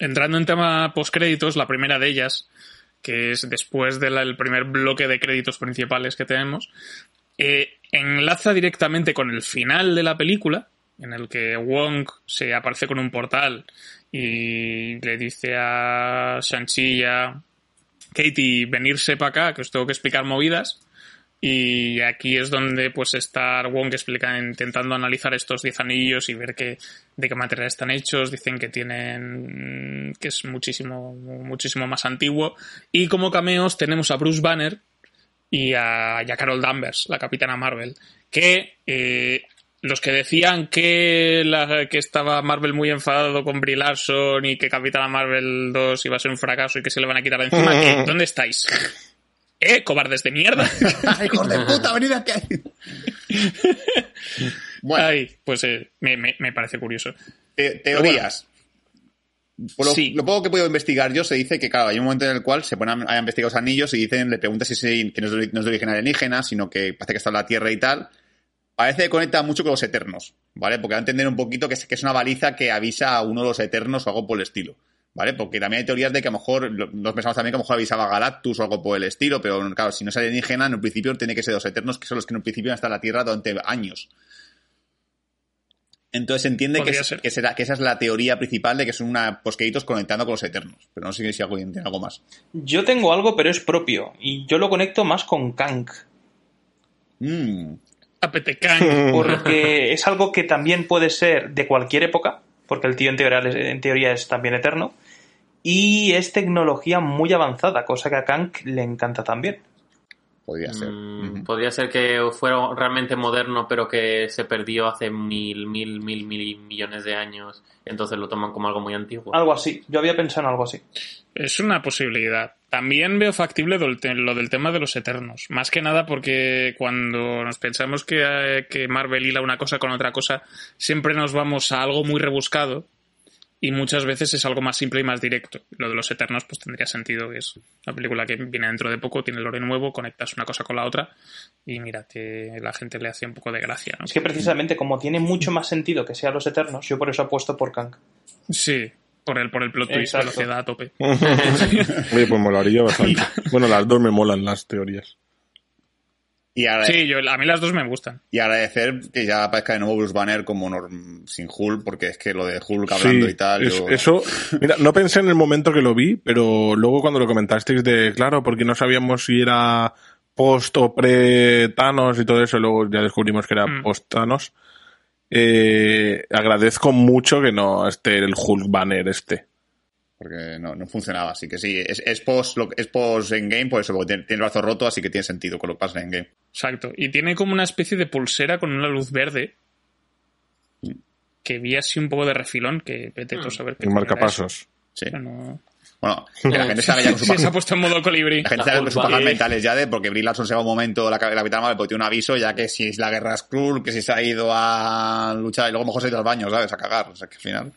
Entrando en tema postcréditos, la primera de ellas, que es después del primer bloque de créditos principales que tenemos, eh, enlaza directamente con el final de la película, en el que Wong se aparece con un portal y le dice a Shang-Chi a Katie venirse para acá, que os tengo que explicar movidas. Y aquí es donde pues está Wong explica, intentando analizar estos 10 anillos y ver que, de qué material están hechos. Dicen que tienen. que es muchísimo, muchísimo más antiguo. Y como cameos tenemos a Bruce Banner y a, y a Carol Danvers, la Capitana Marvel, que eh, los que decían que, la, que estaba Marvel muy enfadado con Brie Larson y que Capitana Marvel 2 iba a ser un fracaso y que se le van a quitar de encima. ¿dónde estáis? ¿Eh? ¿Cobardes de mierda? ¡Hijos de puta, venid aquí! bueno, Ay, pues eh, me, me, me parece curioso. te- teorías. Por lo, Sí. lo poco que he podido investigar yo, se dice que, claro, hay un momento en el cual se ponen a, investigar los anillos y dicen, le preguntan si, que no, es de, no es de origen alienígena, sino que parece que está en la Tierra y tal. Parece que conecta mucho con los Eternos, ¿vale? Porque va a entender un poquito que es, que es una baliza que avisa a uno de los Eternos o algo por el estilo, ¿vale? Porque también hay teorías de que a lo mejor, nos pensamos también que a lo mejor avisaba a Galactus o algo por el estilo, pero claro, si no es alienígena, en un principio tiene que ser los Eternos, que son los que en un principio han estado en la Tierra durante años. Entonces se entiende que, es- será, que esa es la teoría principal de que son una posqueditos conectando con los Eternos. Pero no sé si algo, tiene algo más. Yo tengo algo, pero es propio. Y yo lo conecto más con Kang. Mm, Apetecán. Porque es algo que también puede ser de cualquier época. Porque el tío en teoría, es- en teoría es también eterno. Y es tecnología muy avanzada, cosa que a Kang le encanta también. podría ser. Mm, Ujú. Podría ser que fuera realmente moderno, pero que se perdió hace mil, mil, mil, mil millones de años. Entonces lo toman como algo muy antiguo. Algo así. Yo había pensado en algo así. Es una posibilidad. También veo factible lo, del tema de los eternos. Más que nada porque cuando nos pensamos que, eh, que Marvel hila una cosa con otra cosa, siempre nos vamos a algo muy rebuscado y muchas veces es algo más simple y más directo. Lo de los eternos pues tendría sentido. que Es una película que viene dentro de poco, tiene lore nuevo, conectas una cosa con la otra y mira, que la gente le hace un poco de gracia. ¿no? Es que precisamente como tiene mucho más sentido que sean los eternos, yo por eso apuesto por Kang. Sí, por el, por el plot twist, Exacto. velocidad a tope. Oye, pues molaría bastante. Bueno, las dos me molan las teorías. Y, Sí, yo, a mí las dos me gustan. y agradecer que ya aparezca de nuevo Bruce Banner como norm- sin Hulk, porque es que lo de Hulk hablando Sí, y tal. es- yo- eso, mira, no pensé en el momento que lo vi, pero luego cuando lo comentasteis de, claro, porque no sabíamos si era post o pre Thanos y todo eso, luego ya descubrimos que era Mm. post Thanos. Eh, agradezco mucho que no esté el Hulk banner este. Porque no, no funcionaba. Así que sí, es, es post, lo- es post Endgame, por eso, porque tiene, tiene el brazo roto, así que tiene sentido con lo que pasa en Endgame. Exacto. Y tiene como una especie de pulsera con una luz verde. Que vi así un poco de refilón, que vete tú a saber qué El marcapasos. Sí. Pero no- Bueno, que la gente ya con su Sí, se ha puesto en modo colibrí. La gente haga con sus pajas es- mentales ya de porque Brie Larson se va un momento la, la Capitana Marvel porque tiene un aviso, ya que si es la guerra Skrull, que si se ha ido a luchar y luego mejor se ha ido al baño, ¿sabes? A cagar. O sea, que al final.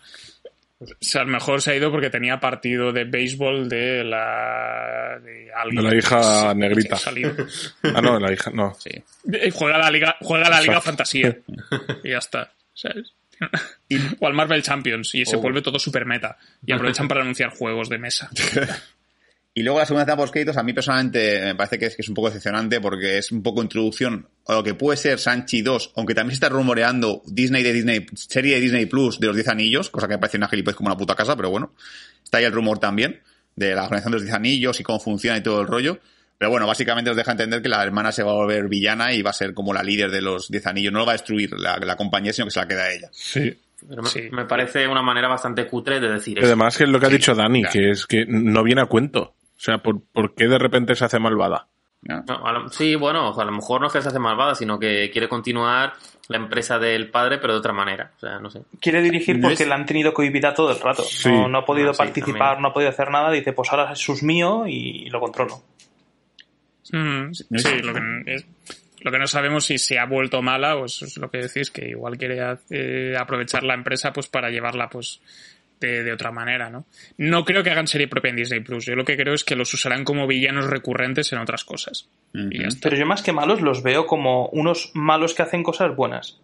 O sea, a lo mejor se ha ido porque tenía partido de béisbol de la. de alguien. De la hija Sí, negrita. Ah, no, la hija, no. Sí. Juega la liga, juega la liga fantasía. Y ya está. ¿Sabes? O al Marvel Champions y se Oh. vuelve todo super meta. Y aprovechan para anunciar juegos de mesa. Y luego la segunda etapa post créditos a mí personalmente me parece que es, que es un poco decepcionante porque es un poco introducción a lo que puede ser Sanchi 2, aunque también se está rumoreando Disney de Disney, serie de Disney Plus de los 10 anillos, cosa que me parece una gilipollez como una puta casa, pero bueno, está ahí el rumor también de la organización de los 10 anillos y cómo funciona y todo el rollo. Pero bueno, básicamente nos deja entender que la hermana se va a volver villana y va a ser como la líder de los 10 anillos. No lo va a destruir la, la compañía, sino que se la queda a ella. Sí. Pero me, Sí. me parece una manera bastante cutre de decir Y eso. además que es lo que ha Sí, dicho Dani, claro. que es que no viene a cuento. O sea, ¿por, por qué de repente se hace malvada? ¿no? No, a lo- sí, bueno, o sea, a lo mejor no es que se hace malvada, sino que quiere continuar la empresa del padre, pero de otra manera. O sea, no sé. Quiere dirigir porque la han tenido cohibida todo el rato. Sí. No, no ha podido Ah, sí, participar, también. no ha podido hacer nada. Dice, pues ahora es mío y lo controlo. Mm, no sí, es- lo que, es- lo que no sabemos si se ha vuelto mala o eso es lo que decís, que igual quiere eh, aprovechar la empresa pues para llevarla pues de, de otra manera, ¿no? No creo que hagan serie propia en Disney Plus. Yo lo que creo es que los usarán como villanos recurrentes en otras cosas. Y ya Ujú. está. Pero yo más que malos los veo como unos malos que hacen cosas buenas.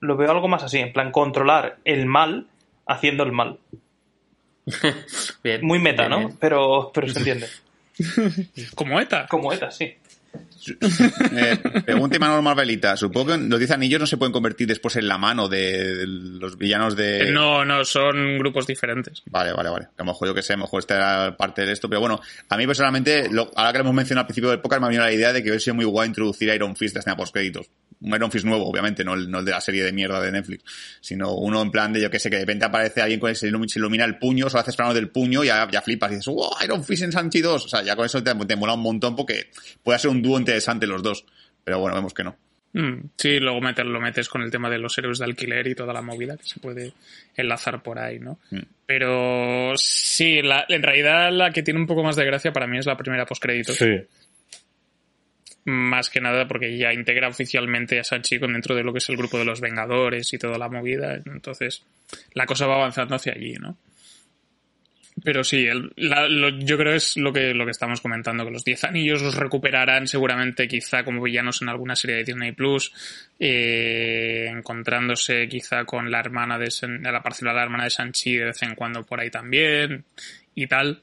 Lo veo algo más así, en plan controlar el mal haciendo el mal. Bien, Muy meta, bien, ¿no? bien. Pero, pero se entiende. Como ETA. Como ETA, sí. Eh, pregunta Imanol Marvelita. Supongo que los 10 anillos no se pueden convertir después en la mano de los villanos de. Eh, No, no, son grupos diferentes. Vale, vale, vale. A lo mejor yo que sé, a lo mejor esta era parte de esto. Pero bueno, a mí personalmente, lo- ahora que lo hemos mencionado al principio del podcast, me ha venido la idea de que hubiese sido muy guay introducir a Iron Fist de escena post créditos. Un Iron Fist nuevo, obviamente, no el, no el de la serie de mierda de Netflix, sino uno en plan de, yo que sé, que de repente aparece alguien con el, se ilumina, se ilumina el puño, solo haces plano del puño y ya, ya flipas y dices, ¡wow! Iron Fist en Sanchi 2. O sea, ya con eso te, te mola un montón porque puede ser un dúo interesante los dos. Pero bueno, vemos que no. Mm, sí, luego meter, lo metes con el tema de los héroes de alquiler y toda la movida que se puede enlazar por ahí, ¿no? Mm. Pero sí, la, en realidad la que tiene un poco más de gracia para mí es la primera postcréditos. Sí. Más que nada porque ya integra oficialmente a Sanchi dentro de lo que es el grupo de los Vengadores y toda la movida. Entonces, la cosa va avanzando hacia allí, ¿no? Pero sí, el- yo creo es lo que, lo que estamos comentando, que los 10 anillos los recuperarán seguramente quizá como villanos en alguna serie de Disney Plus, eh, encontrándose quizá con la hermana de San- la parcela de la hermana de Sanchi de vez en cuando por ahí también y tal.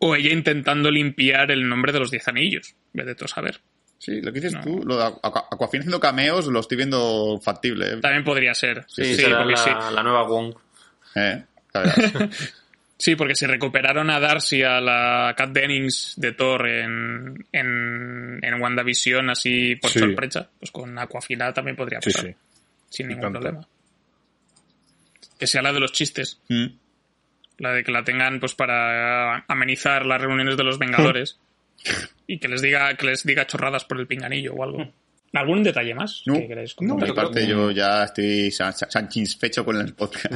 O ella intentando limpiar el nombre de los 10 anillos, vete tú a saber. Sí, lo que dices No. tú, lo de Aqu- Aquafina haciendo cameos, lo estoy viendo factible. ¿eh? También podría ser. Sí, Sí, será porque la, sí. la nueva Wong. Eh. Sí, porque si recuperaron a Darcy, a la Kat Dennings de Thor en, en, en WandaVision así por Sí. sorpresa, pues con Aquafina también podría pasar. sí. Sin ningún tanto. problema. Que sea la de los chistes. Mm. La de que la tengan pues para amenizar las reuniones de los Vengadores. y que les diga, que les diga chorradas por el pinganillo o algo. ¿Algún detalle más No, que queréis Por mi parte, yo ya estoy satisfecho con el podcast.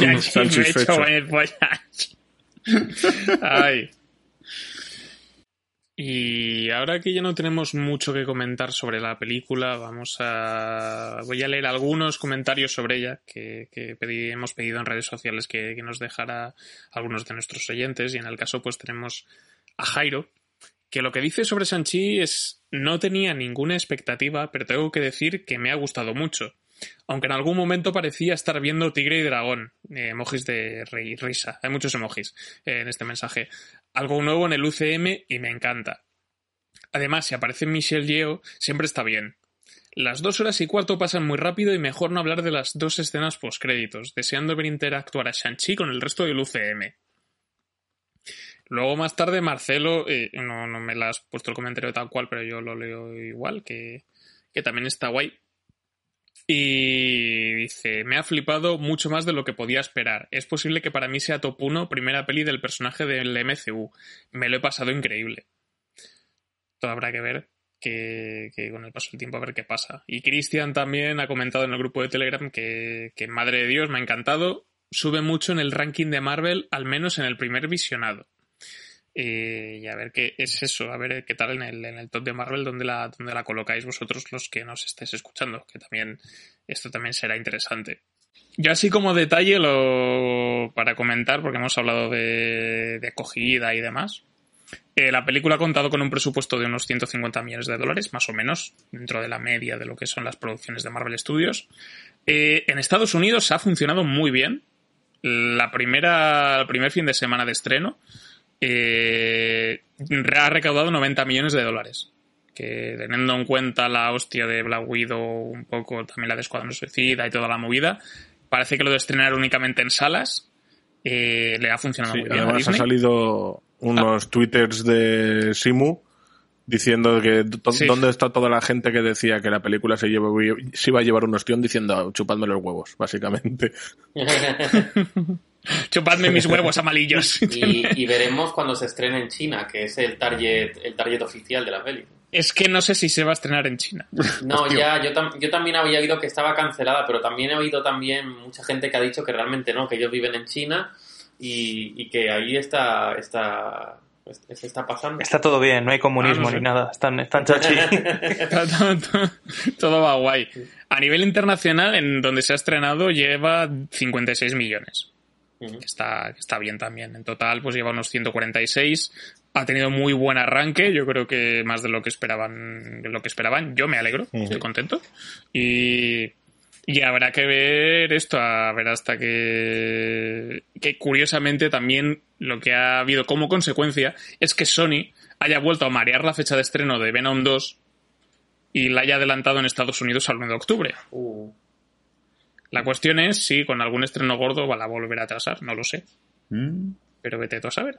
Ya, Sánchez me he hecho fecho. en el pollas. Ay. Y ahora que ya no tenemos mucho que comentar sobre la película, vamos a. Voy a leer algunos comentarios sobre ella que, que pedí- hemos pedido en redes sociales que, que nos dejara algunos de nuestros oyentes. Y en el caso, pues tenemos a Jairo, que lo que dice sobre Sanchi es. No tenía ninguna expectativa, pero tengo que decir que me ha gustado mucho aunque en algún momento parecía estar viendo Tigre y Dragón. Eh, emojis de ri- risa. Hay muchos emojis eh, en este mensaje. Algo nuevo en el UCM y me encanta. Además, si aparece Michelle Yeoh, siempre está bien. Las dos horas y cuarto pasan muy rápido y mejor no hablar de las dos escenas postcréditos, deseando ver interactuar a Shang-Chi con el resto del UCM. Luego más tarde Marcelo, eh, no, no me la has puesto el comentario tal cual, pero yo lo leo igual, que, que también está guay. Y dice, me ha flipado mucho más de lo que podía esperar. Es posible que para mí sea top 1 primera peli del personaje del MCU. Me lo he pasado increíble. Todo habrá que ver que, que con el paso del tiempo a ver qué pasa. Y Cristian también ha comentado en el grupo de Telegram que, que madre de Dios, me ha encantado. Sube mucho en el ranking de Marvel, al menos en el primer visionado. Eh, y a ver qué es eso, a ver qué tal en el, en el top de Marvel, donde la, donde la colocáis vosotros los que nos estáis escuchando, que también esto también será interesante. Yo así como detalle lo para comentar, porque hemos hablado de, de acogida y demás. Eh, la película ha contado con un presupuesto de unos 150 millones de dólares, más o menos, dentro de la media de lo que son las producciones de Marvel Studios. Eh, en Estados Unidos ha funcionado muy bien. La primera, el primer fin de semana de estreno eh, ha recaudado 90 millones de dólares. Que teniendo en cuenta la hostia de Black Widow, un poco también la de Escuadrón Suicida y toda la movida, parece que lo de estrenar únicamente en salas eh, le ha funcionado Sí, muy bien. a además ha Disney. salido unos twitters de Simu diciendo que Sí. dónde está toda la gente que decía que la película se, lleva- se iba a llevar un ostión diciendo chupadme los huevos, básicamente. Chupadme mis huevos amarillos. y, y veremos cuando se estrene en China, que es el target, el target oficial de la peli. es que no sé si se va a estrenar en China. No, Hostia. ya, yo, tam- yo también había oído que estaba cancelada, pero también he oído también mucha gente que ha dicho que realmente no, que ellos viven en China y, y que ahí está, está, se está pasando. Está todo bien, no hay comunismo Ah, no sé. ni nada. Están, están chachi. todo, todo- todo va guay. A nivel internacional, en donde se ha estrenado, lleva 56 millones. Ujú. que está, está bien también. En total, pues lleva unos 146. Ha tenido muy buen arranque, yo creo que más de lo que esperaban, de lo que esperaban. Yo me alegro, estoy contento. Y, y habrá que ver esto, a ver hasta que, que curiosamente también lo que ha habido como consecuencia es que Sony haya vuelto a marear la fecha de estreno de Venom 2 y la haya adelantado en Estados Unidos al 9 de octubre. Uh, La cuestión es si con algún estreno gordo va a volver a atrasar, no lo sé Mm. pero vete tú a saber.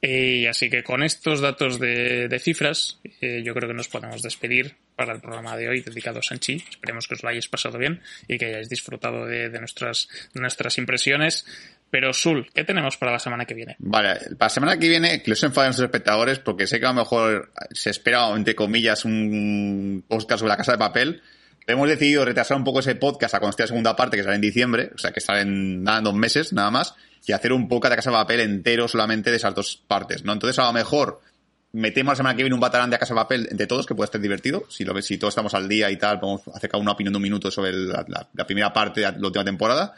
Y así que con estos datos de, de cifras, eh, yo creo que nos podemos despedir para el programa de hoy dedicado a Sanchi. Esperemos que os lo hayáis pasado bien y que hayáis disfrutado de, de nuestras, de nuestras impresiones. Pero, Sul, ¿qué tenemos para la semana que viene? Vale, para la semana que viene, que los enfaden sus espectadores, porque sé que a lo mejor se espera, entre comillas, un podcast sobre la casa de papel. Hemos decidido retrasar un poco ese podcast a cuando esté la segunda parte, que sale en diciembre, o sea, que sale en nada, en dos meses, nada más, y hacer un podcast de casa de papel entero solamente de esas dos partes, ¿no? Entonces, a lo mejor, metemos la semana que viene un batalán de casa de papel entre todos, que puede estar divertido. Si lo ves, si todos estamos al día y tal, podemos hacer cada una opinión de un minuto sobre la, la- la primera parte de la última temporada.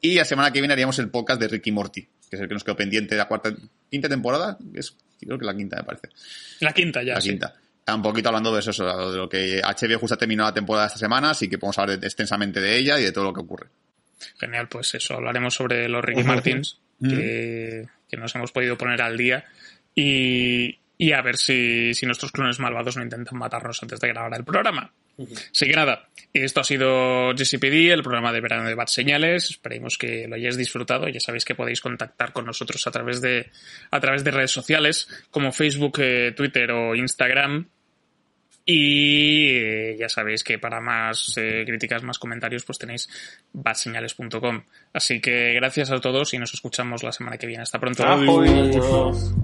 Y la semana que viene haríamos el podcast de Ricky Morty, que es el que nos quedó pendiente de la cuarta, quinta temporada. Es, creo que la quinta, me parece. La quinta ya, la sí. quinta. Un poquito hablando de eso, eso, de lo que HBO justo ha terminado la temporada esta semana, así que podemos hablar extensamente de ella y de todo lo que ocurre. Genial, pues eso, hablaremos sobre los Ricky Martins, que, que nos hemos podido poner al día. Y, y a ver si, si nuestros clones malvados no intentan matarnos antes de grabar el programa. Así que nada, esto ha sido GCPD, el programa de verano de Bad Señales. Esperemos que lo hayáis disfrutado. Ya sabéis que podéis contactar con nosotros a través de, a través de redes sociales como Facebook, eh, Twitter o Instagram. Y eh, ya sabéis que para más eh, críticas, más comentarios, pues tenéis badseñales.com. Así que gracias a todos y nos escuchamos la semana que viene. Hasta pronto. Adiós.